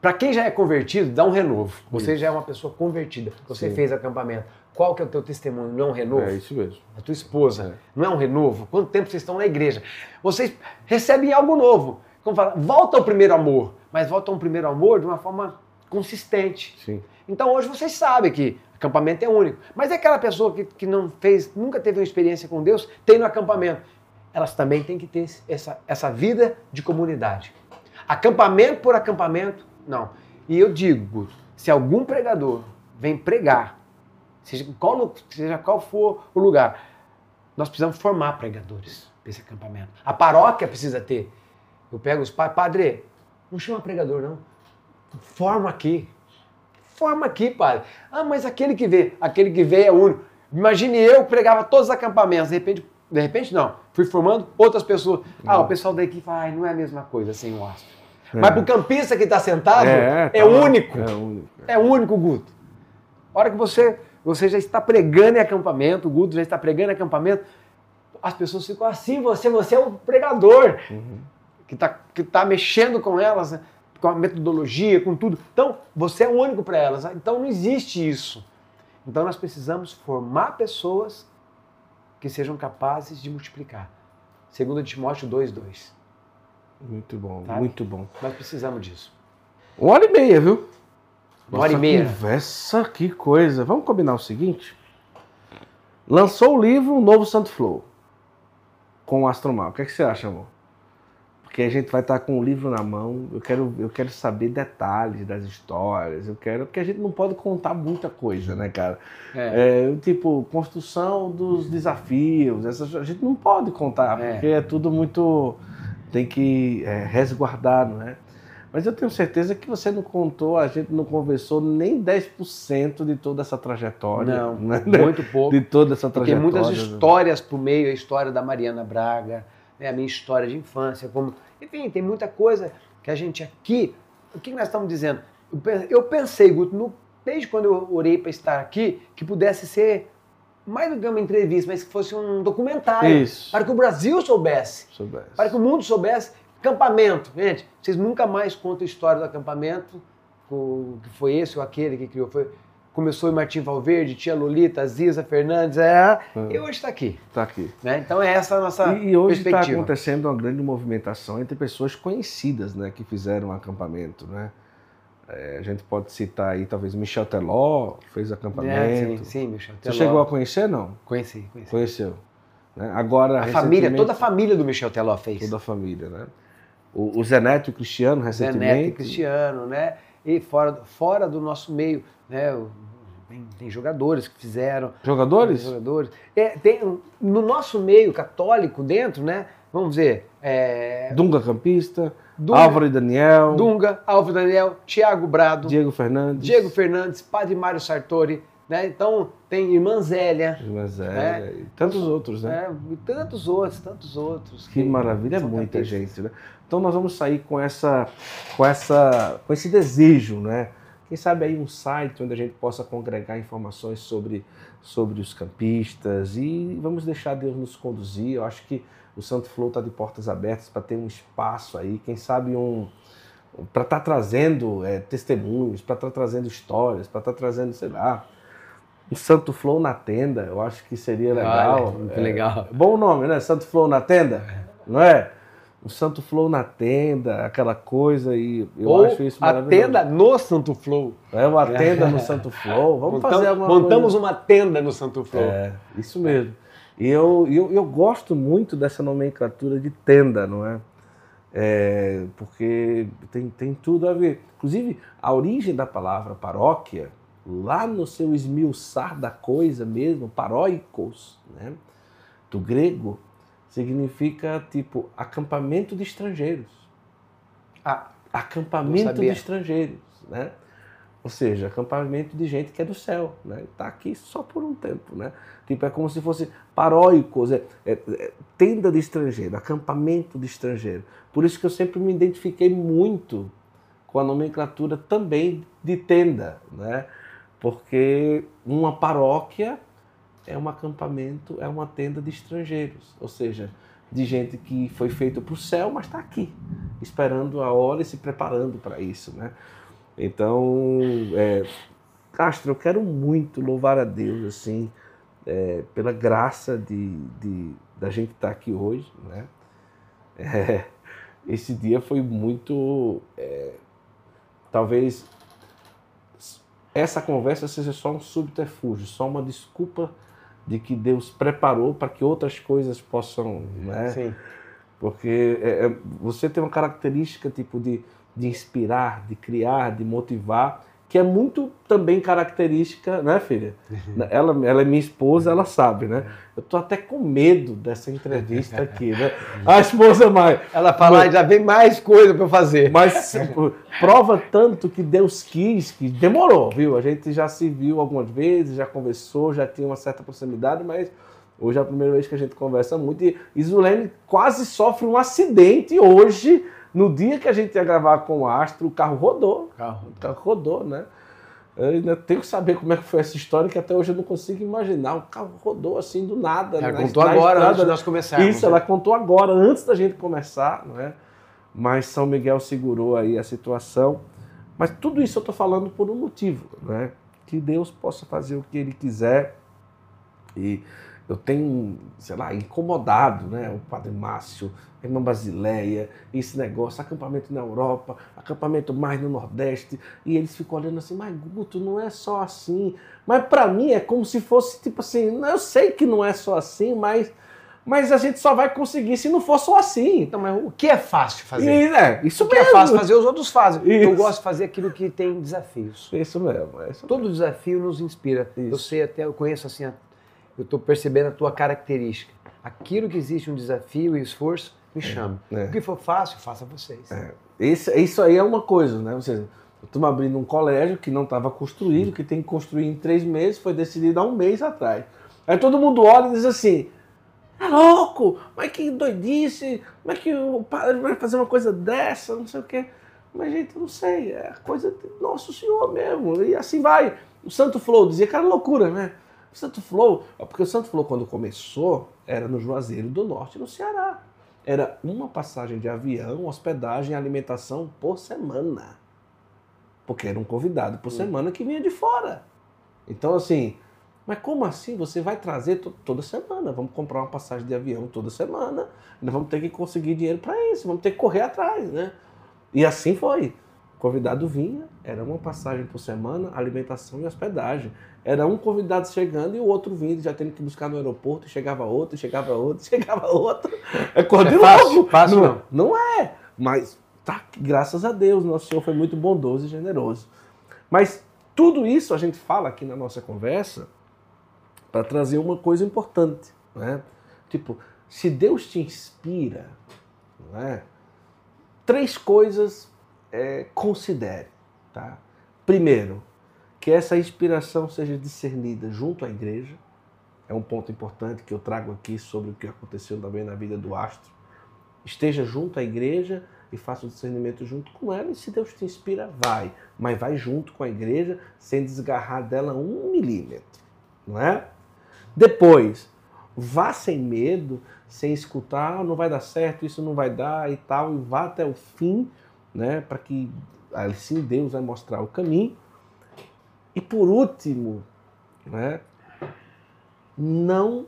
Para quem já é convertido, dá um renovo. Você já é uma pessoa convertida. Você Sim. fez acampamento. Qual que é o teu testemunho? Não é um renovo? É isso mesmo. A tua esposa. É. Não é um renovo? Quanto tempo vocês estão na igreja? Vocês recebem algo novo. Como fala, volta ao primeiro amor. Mas volta a um primeiro amor de uma forma consistente. Sim. Então hoje vocês sabem que acampamento é único. Mas é aquela pessoa que, que não fez, nunca teve uma experiência com Deus, tem no acampamento. elas também têm que ter essa, essa vida de comunidade. Acampamento por acampamento, não. E eu digo, se algum pregador vem pregar, seja qual, seja qual for o lugar, nós precisamos formar pregadores para esse acampamento. A paróquia precisa ter. Eu pego os pais, padre, não chama pregador, não. Forma aqui. Forma aqui, padre. Ah, mas aquele que vê, aquele que vê é único. Imagine eu pregava todos os acampamentos, de repente, de repente não, fui formando outras pessoas. Ah, o pessoal daqui fala, ah, não é a mesma coisa sem o astro. É. Mas pro campista que está sentado, é, é, tá único. É único. É único, Guto. A hora que você, você já está pregando em acampamento, o Guto já está pregando em acampamento, as pessoas ficam assim, você, você é o pregador uhum. que está que tá mexendo com elas, né? Com a metodologia, com tudo. Então, você é o único para elas. Então, não existe isso. Então nós precisamos formar pessoas que sejam capazes de multiplicar. Segundo Timóteo 2:2. Muito bom, muito bom. Nós precisamos disso. Uma hora e meia, viu? Uma hora e meia. Conversa, que coisa. Vamos combinar o seguinte? Lançou o livro Novo Santo Flow com o Astromal. O que, é que você acha, amor? Porque a gente vai estar com o livro na mão. Eu quero, eu quero saber detalhes das histórias. Eu quero, porque a gente não pode contar muita coisa, né, cara? É. É, tipo construção dos desafios. Essas, a gente não pode contar é. porque é tudo muito tem que é, resguardar, não é? Mas eu tenho certeza que você não contou, a gente não conversou nem 10% de toda essa trajetória. Não, né? muito pouco. De toda essa trajetória. Tem muitas histórias por meio, a história da Mariana Braga, né, a minha história de infância, como, enfim, tem muita coisa que a gente aqui, o que nós estamos dizendo? Eu pensei, Guto, no, desde quando eu orei para estar aqui, que pudesse ser mais do que uma entrevista, mas que fosse um documentário, Isso. para que o Brasil soubesse, soubesse, para que o mundo soubesse. Acampamento, gente, vocês nunca mais contam a história do acampamento, que foi esse ou aquele que criou, foi começou em Martim Valverde, tia Lolita, Ziza Fernandes, é, hum. e hoje está aqui. Está aqui. Né? Então é essa a nossa E, e hoje está acontecendo uma grande movimentação entre pessoas conhecidas né, que fizeram um acampamento. Né? É, a gente pode citar aí talvez Michel Teló, fez acampamento. É, sim, sim, Michel Teló. Você chegou a conhecer, não? Conheci, conheci. Conheceu. Né? Agora, a família, toda a família do Michel Teló fez. Toda a família, né? O, o Zeneto e o Cristiano, recentemente. Zeneto e Cristiano, né? E fora, fora do nosso meio, né? Tem, tem jogadores que fizeram. Jogadores? Jogadores. É, tem, no nosso meio católico, dentro, né? Vamos dizer. É... Dunga Campista, Dunga, Álvaro e Daniel. Dunga, Álvaro e Daniel, Tiago Brado. Diego Fernandes. Diego Fernandes, Padre Mário Sartori. Né? Então, tem Irmã Zélia. Irmã Zélia. Né? E tantos outros, né? É, e tantos outros, tantos outros. Que, que maravilha, é muita gente, né? Então nós vamos sair com essa, com essa, com esse desejo, né? Quem sabe aí um site onde a gente possa congregar informações sobre, sobre os campistas e vamos deixar Deus nos conduzir. Eu acho que o Santo Flow está de portas abertas para ter um espaço aí, quem sabe um para estar tá trazendo é, testemunhos, para estar tá trazendo histórias, para estar tá trazendo, sei lá, um Santo Flow na tenda. Eu acho que seria legal. Olha, muito é, legal. Bom nome, né? Santo Flow na tenda, não é? O Santo Flow na tenda, aquela coisa, e eu Ou acho isso maravilhoso. a tenda no Santo Flow. É, uma tenda no Santo Flow. Vamos Montamos, fazer alguma Montamos coisa. uma tenda no Santo Flow. É, isso mesmo. E eu, eu, eu gosto muito dessa nomenclatura de tenda, não é? é? porque tem, tem tudo a ver. Inclusive, a origem da palavra paróquia, lá no seu esmiuçar da coisa mesmo, paróicos, né? do grego, significa tipo acampamento de estrangeiros. Ah, acampamento de estrangeiros, né? Ou seja, acampamento de gente que é do céu, né? Está aqui só por um tempo, né? Tipo, é como se fosse paróicos, é, é, é, tenda de estrangeiro, acampamento de estrangeiro. Por isso que eu sempre me identifiquei muito com a nomenclatura também de tenda, né? Porque uma paróquia é um acampamento, é uma tenda de estrangeiros, ou seja, de gente que foi feito para o céu, mas está aqui, esperando a hora e se preparando para isso, né? Então, é, Castro, eu quero muito louvar a Deus, assim, é, pela graça de, de da gente estar tá aqui hoje, né? É, esse dia foi muito, é, talvez essa conversa seja só um subterfúgio, só uma desculpa de que Deus preparou para que outras coisas possam, né? Sim. Porque é, é, você tem uma característica tipo de, de inspirar, de criar, de motivar, que é muito também característica, né, filha? Ela, ela é minha esposa, ela sabe, né? Eu tô até com medo dessa entrevista aqui, né? A esposa mais. Ela fala, mas, já vem mais coisa para eu fazer. Mas prova tanto que Deus quis, que demorou, viu? A gente já se viu algumas vezes, já conversou, já tinha uma certa proximidade, mas hoje é a primeira vez que a gente conversa muito. E Isulene quase sofre um acidente hoje no dia que a gente ia gravar com o Astro, o carro rodou. Carro. O carro rodou, né? Eu ainda tenho que saber como é que foi essa história, que até hoje eu não consigo imaginar. O carro rodou assim do nada. Ela contou na agora, estrada. antes de nós começarmos. Isso, né? ela contou agora, antes da gente começar, não é? Mas São Miguel segurou aí a situação. Mas tudo isso eu estou falando por um motivo, né? Que Deus possa fazer o que Ele quiser. E eu tenho, sei lá, incomodado, né? O Padre Márcio, a irmã Basileia, esse negócio, acampamento na Europa, acampamento mais no Nordeste, e eles ficam olhando assim, mas Guto, não é só assim. Mas para mim é como se fosse tipo assim, eu sei que não é só assim, mas mas a gente só vai conseguir se não for só assim. Então, mas o que é fácil fazer? E, é, isso o que é mesmo. é fácil fazer, os outros fazem. Isso. Eu gosto de fazer aquilo que tem desafios. Isso mesmo. É isso Todo desafio nos inspira. Isso. Eu sei até, eu conheço assim, eu estou percebendo a tua característica. Aquilo que existe um desafio e esforço, me é, chame. É. O que for fácil, faça vocês. É. Isso, isso aí é uma coisa, né? Você, estamos abrindo um colégio que não estava construído, que tem que construir em três meses, foi decidido há um mês atrás. Aí todo mundo olha e diz assim: é louco, mas que doidice, como é que o padre vai fazer uma coisa dessa, não sei o quê. Mas, gente, eu não sei, é coisa de Nosso Senhor mesmo. E assim vai. O Santo Flow dizia que era loucura, né? O Santo Flow, porque o Santo Flow, quando começou, era no Juazeiro do Norte, no Ceará era uma passagem de avião, hospedagem e alimentação por semana. Porque era um convidado por hum. semana que vinha de fora. Então, assim, mas como assim? Você vai trazer toda semana? Vamos comprar uma passagem de avião toda semana. Nós vamos ter que conseguir dinheiro para isso, vamos ter que correr atrás, né? E assim foi. Convidado vinha, era uma passagem por semana, alimentação e hospedagem. Era um convidado chegando e o outro vindo, já tendo que buscar no aeroporto, chegava outro, chegava outro, chegava outro. É cor de é fácil, fácil não, não. não é, mas tá, graças a Deus, nosso Senhor foi muito bondoso e generoso. Mas tudo isso a gente fala aqui na nossa conversa para trazer uma coisa importante, né? Tipo, se Deus te inspira, não é? Três coisas é, considere, tá? Primeiro, que essa inspiração seja discernida junto à igreja. É um ponto importante que eu trago aqui sobre o que aconteceu também na vida do astro. Esteja junto à igreja e faça o discernimento junto com ela. E se Deus te inspira, vai. Mas vai junto com a igreja sem desgarrar dela um milímetro. Não é? Depois, vá sem medo, sem escutar, ah, não vai dar certo, isso não vai dar e tal, e vá até o fim, né? Para que assim Deus vai mostrar o caminho. E por último, né, não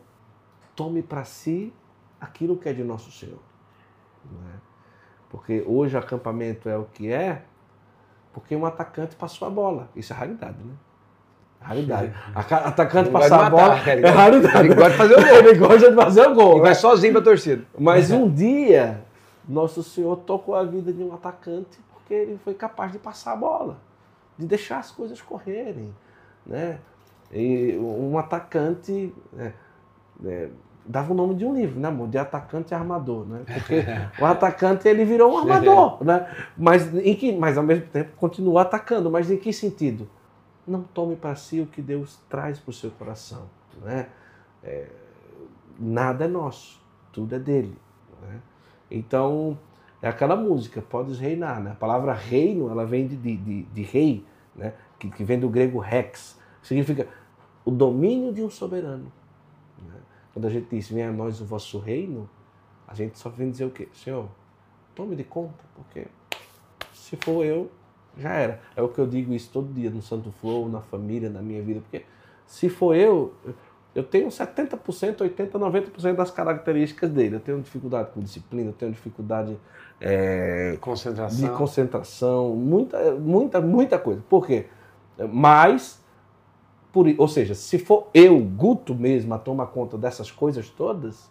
tome para si aquilo que é de nosso Senhor. Né? Porque hoje o acampamento é o que é, porque um atacante passou a bola. Isso é raridade, né? Raridade. Atacante passar a bola é raridade. Ele gosta de fazer o gol. Ele gosta de fazer o gol. Ele né? vai sozinho pra torcida. Mas um dia, nosso Senhor tocou a vida de um atacante porque ele foi capaz de passar a bola de deixar as coisas correrem. Né? E um atacante. Né, né, dava o nome de um livro, né, amor? De atacante e armador, né? Porque o atacante ele virou um armador, né? Mas, em que, mas ao mesmo tempo continua atacando. Mas em que sentido? Não tome para si o que Deus traz para o seu coração, né? É, nada é nosso, tudo é dele. Né? Então é aquela música, podes reinar. Né? A palavra reino, ela vem de, de, de rei, né? que, que, vem do grego rex. Significa o domínio de um soberano. Né? Quando a gente diz, venha a nós o vosso reino, a gente só vem dizer o quê? Senhor, tome de conta, porque se for eu, já era. É o que eu digo isso todo dia no Santo Flow, na família, na minha vida, porque se for eu, eu tenho 70%, 80%, 90% das características dele. Eu tenho dificuldade com disciplina, eu tenho dificuldade é, concentração. de concentração, muita, muita, muita coisa. Por quê? Mas por, ou seja, se for eu, Guto mesmo, a tomar conta dessas coisas todas,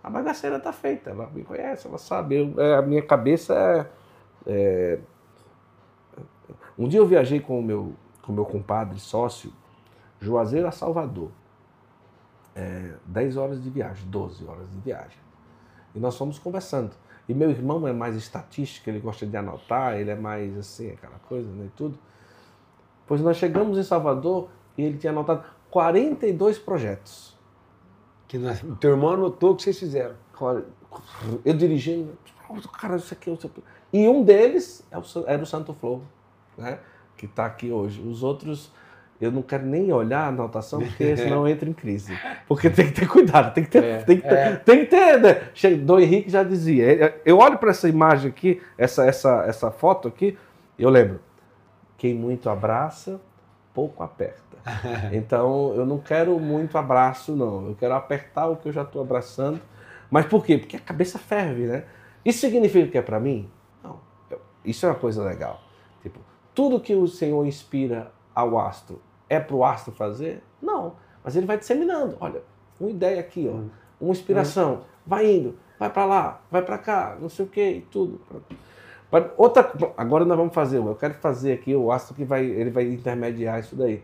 a bagaceira está feita. Ela me conhece, ela sabe. Eu, é, a minha cabeça é, é, Um dia eu viajei com o meu, com o meu compadre, sócio, Juazeiro a Salvador. É, 10 horas de viagem, 12 horas de viagem. E nós fomos conversando. E meu irmão é mais estatístico, ele gosta de anotar, ele é mais assim, aquela coisa, né, tudo. Pois nós chegamos em Salvador e ele tinha anotado 42 projetos. Que nós, o teu irmão anotou o que vocês fizeram. Eu dirigindo, cara, isso aqui, isso aqui. E um deles era o Santo Flow, né? Que está aqui hoje. Os outros, eu não quero nem olhar a anotação, porque senão entra em crise. Porque tem que ter cuidado, tem que ter. É, tem que ter, é. tem que ter né? Dom Henrique já dizia. Eu olho para essa imagem aqui, essa, essa, essa foto aqui, eu lembro. Quem muito abraça, pouco aperta. Então, eu não quero muito abraço, não. Eu quero apertar o que eu já estou abraçando. Mas por quê? Porque a cabeça ferve, né? Isso significa que é para mim? Não. Isso é uma coisa legal. Tipo, tudo que o Senhor inspira ao astro é para o astro fazer? Não. Mas ele vai disseminando. Olha, uma ideia aqui, ó, hum. uma inspiração. Vai indo, vai para lá, vai para cá, não sei o que e tudo. Outra, agora nós vamos fazer, eu quero fazer aqui o astro que vai, ele vai intermediar isso daí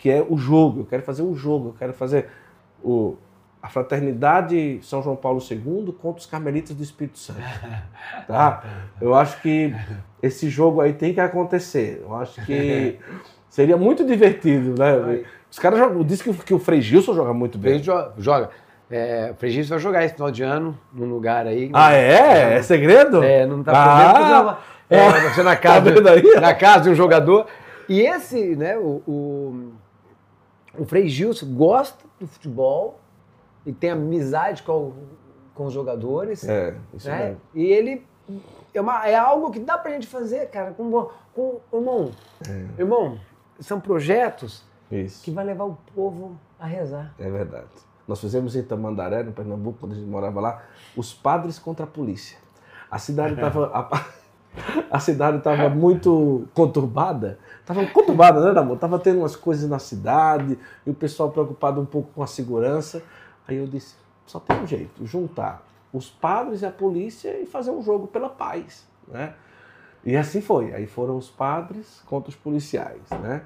que é o jogo. Eu quero fazer o jogo, eu quero fazer o, a fraternidade São João Paulo II contra os carmelitas do Espírito Santo. Tá? Eu acho que esse jogo aí tem que acontecer. Eu acho que seria muito divertido, né? Os caras jogam. Diz que, que o Frei Gilson joga muito bem. Joga. joga. É, o Frei Gilson vai jogar esse final de ano num lugar aí. Ah, é? É segredo? É, não tá ah, é, é, você na casa, tá na casa de um jogador. E esse, né, o, o o Frei Gilson gosta do futebol e tem amizade com, com os jogadores. É, isso né? mesmo. E ele é, uma, é algo que dá pra gente fazer, cara, com, com irmão. É. Irmão, são projetos isso. que vai levar o povo a rezar. É verdade. Nós fizemos em Tamandaré, no Pernambuco, quando a gente morava lá, os padres contra a polícia. A cidade estava a, a cidade estava muito conturbada Tava conturbada, né, amor? Tava tendo umas coisas na cidade e o pessoal preocupado um pouco com a segurança. Aí eu disse: só tem um jeito, juntar os padres e a polícia e fazer um jogo pela paz, né? E assim foi. Aí foram os padres contra os policiais, né?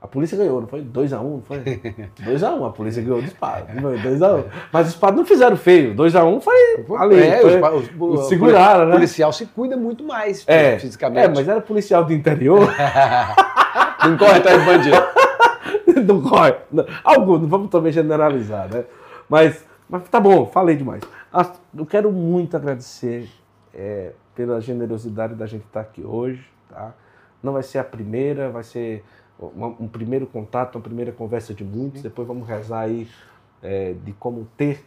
A polícia ganhou, não foi? 2x1, um, foi? 2x1, um, a polícia ganhou dos padres. 2x1. Um. Mas os padres não fizeram feio. 2x1 um foi ali. É, foi, os, os, os, seguraram, né? O policial se cuida muito mais é, fisicamente. É, mas era policial do interior. não corre atrás de bandido. não corre. Alguns, não vamos também generalizar, né? Mas, mas tá bom, falei demais. Eu quero muito agradecer é, pela generosidade da gente estar aqui hoje, tá? Não vai ser a primeira, vai ser um, um primeiro contato, uma primeira conversa de muitos. Depois vamos rezar aí é, de como ter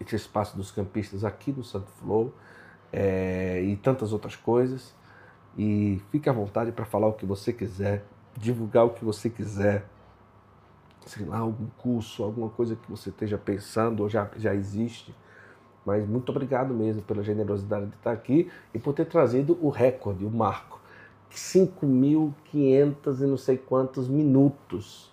esse espaço dos campistas aqui no Santo Flow é, e tantas outras coisas. E fique à vontade para falar o que você quiser, divulgar o que você quiser, sei lá, algum curso, alguma coisa que você esteja pensando ou já, já existe. Mas muito obrigado mesmo pela generosidade de estar aqui e por ter trazido o recorde, o marco. 5.500 e não sei quantos minutos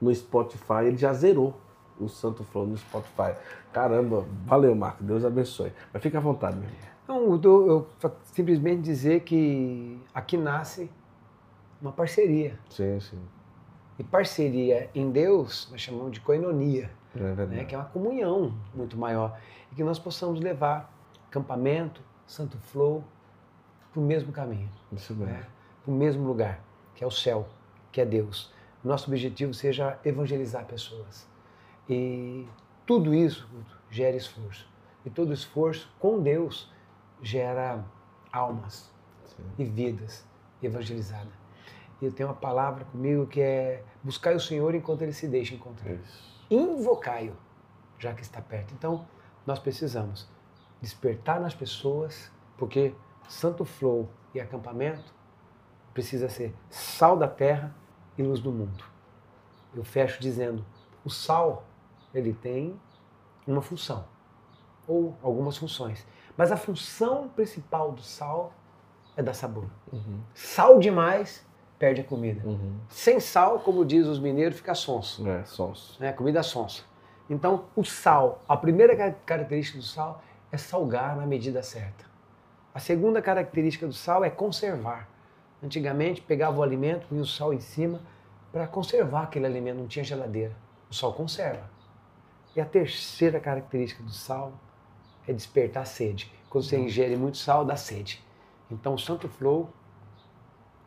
no Spotify. Ele já zerou o Santo Flow no Spotify. Caramba, valeu, Marco. Deus abençoe. Mas fica à vontade, meu. Não, eu, eu simplesmente dizer que aqui nasce uma parceria. Sim, sim. E parceria em Deus nós chamamos de coinonia, é né, que é uma comunhão muito maior. E que nós possamos levar acampamento, Santo Flow, para o mesmo caminho. Isso mesmo. Né? para o mesmo lugar, que é o céu, que é Deus. Nosso objetivo seja evangelizar pessoas. E tudo isso gera esforço. E todo esforço com Deus gera almas Sim. e vidas evangelizadas. E eu tenho uma palavra comigo que é buscar o Senhor enquanto Ele se deixa encontrar. Invocai-o, já que está perto. Então, nós precisamos despertar nas pessoas, porque Santo Flow e acampamento precisa ser sal da terra e luz do mundo. Eu fecho dizendo, o sal, ele tem uma função, ou algumas funções. Mas a função principal do sal é dar sabor. Uhum. Sal demais perde a comida. Uhum. Sem sal, como diz os mineiros, fica sonso. É, sons. Né? Comida sonsa. Então, o sal, a primeira ca- característica do sal é salgar na medida certa. A segunda característica do sal é conservar. Antigamente, pegava o alimento, punha o sal em cima para conservar aquele alimento, não tinha geladeira. O sal conserva. E a terceira característica do sal é despertar sede. Quando você ingere muito sal, dá sede. Então, o Santo Flow,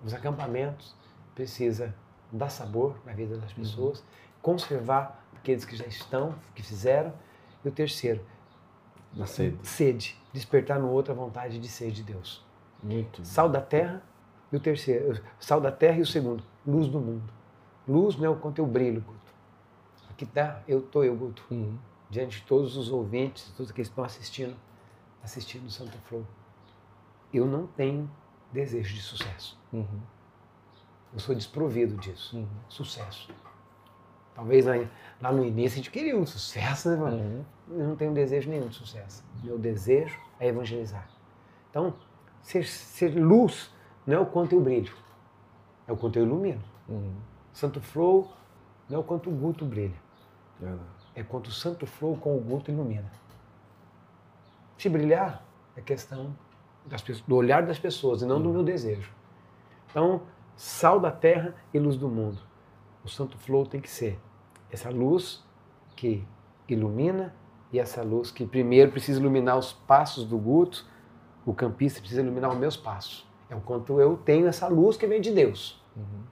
os acampamentos, precisa dar sabor na vida das pessoas, conservar aqueles que já estão, que fizeram. E o terceiro, Na sede. sede, despertar no outro a vontade de ser de Deus. Muito. Sal da terra e o terceiro, sal da terra e o segundo, luz do mundo. Luz não é o quanto eu brilho, Guto. Aqui tá, eu tô eu, Guto, Uhum. diante de todos os ouvintes, todos que estão assistindo, assistindo o Santo Flow. Eu não tenho desejo de sucesso. Uhum. Eu sou desprovido disso. Uhum. Sucesso. Talvez lá, lá no início a gente queria um sucesso, né, mano? Uhum. Eu não tenho desejo nenhum de sucesso. Meu desejo é evangelizar. Então, ser, ser luz não é o quanto eu brilho, é o quanto eu ilumino. Uhum. Santo Flow não é o quanto o Guto brilha, é quanto o Santo Flow com o Guto ilumina. Se brilhar é questão das do olhar das pessoas e não do meu desejo. Então, sal da terra e luz do mundo. O Santo Flow tem que ser essa luz que ilumina e essa luz que primeiro precisa iluminar os passos do Guto, o campista precisa iluminar os meus passos. É o quanto eu tenho essa luz que vem de Deus. Uhum.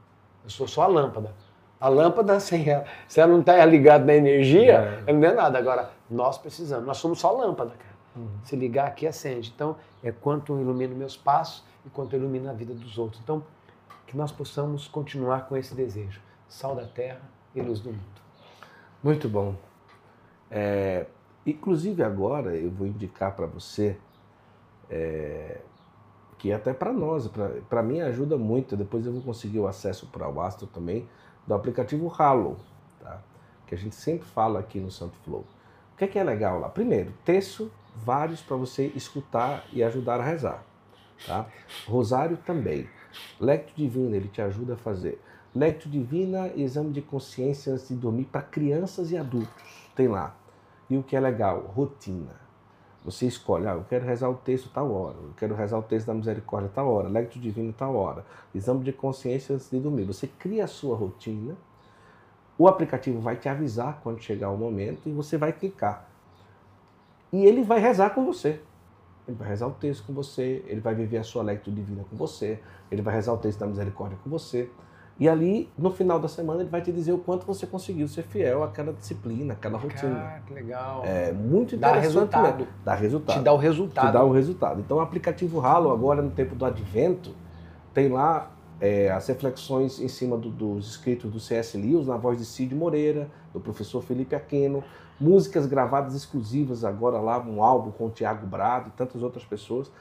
Eu sou só a lâmpada. A lâmpada, sem ela, se ela não está ligada na energia, É. ela não é nada. Agora, nós precisamos, nós somos só lâmpada, cara. Uhum. Se ligar aqui, acende. Então, é quanto eu ilumino meus passos e quanto eu ilumino a vida dos outros. Então, que nós possamos continuar com esse desejo. Sal da terra e luz do mundo. Muito bom. É, inclusive agora eu vou indicar para você é, que até para nós, para mim ajuda muito. Depois eu vou conseguir o acesso para o Astro também do aplicativo Halo, tá? Que a gente sempre fala aqui no Santo Flow. O que é, que é legal lá? Primeiro, texto vários para você escutar e ajudar a rezar, tá? Rosário também. Lecto Divino, ele te ajuda a fazer. Lecto Divina, exame de consciência antes de dormir para crianças e adultos. Tem lá. E o que é legal? Rotina. Você escolhe, ah, eu quero rezar o texto tal hora, eu quero rezar o texto da misericórdia tal hora, lecto divino tal hora, exame de consciência antes de dormir. Você cria a sua rotina, o aplicativo vai te avisar quando chegar o momento e você vai clicar. E ele vai rezar com você. Ele vai rezar o texto com você, ele vai viver a sua lecto divina com você, ele vai rezar o texto da misericórdia com você. E ali, no final da semana, ele vai te dizer o quanto você conseguiu ser fiel àquela disciplina, àquela rotina. Cara, que legal. É muito Dá interessante. resultado. mesmo. Dá resultado. Te dá o resultado. Te dá o resultado. Então, o aplicativo Halo, agora no tempo do advento, tem lá é, as reflexões em cima do- dos escritos do C.S. Lewis, na voz de Cid Moreira, do professor Felipe Aquino, músicas gravadas exclusivas agora lá, um álbum com o Tiago Brado e tantas outras pessoas.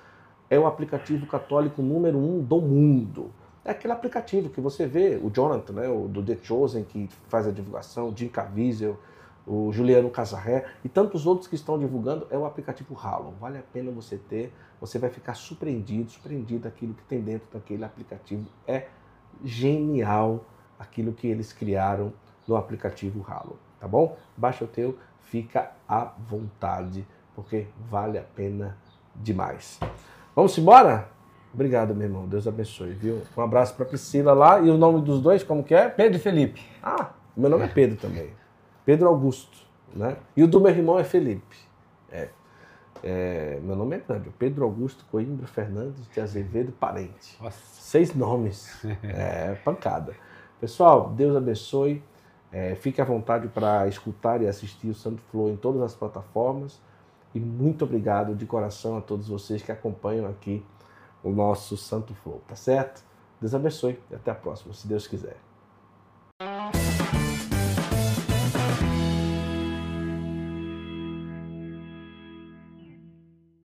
É o aplicativo católico número um do mundo. É aquele aplicativo que você vê, o Jonathan, né, o do The Chosen, que faz a divulgação, o Jim Caviezel, o Juliano Casarré e tantos outros que estão divulgando, é o aplicativo Halo. Vale a pena você ter, você vai ficar surpreendido, surpreendido aquilo que tem dentro daquele aplicativo. É genial aquilo que eles criaram no aplicativo Halo, tá bom? Baixa o teu, fica à vontade, porque vale a pena demais. Vamos embora? Obrigado, meu irmão. Deus abençoe, viu? Um abraço para Priscila lá. E o nome dos dois, como que é? Pedro e Felipe. Ah, meu nome é Pedro também. Pedro Augusto, né? E o do meu irmão é Felipe. É. É, meu nome é grande, Pedro Augusto Coimbra Fernandes de Azevedo Parente. Nossa. Seis nomes. É, pancada. Pessoal, Deus abençoe. É, fique à vontade para escutar e assistir o Santo Flow em todas as plataformas. E muito obrigado de coração a todos vocês que acompanham aqui o nosso Santo Flow, tá certo? Deus abençoe e até a próxima, se Deus quiser.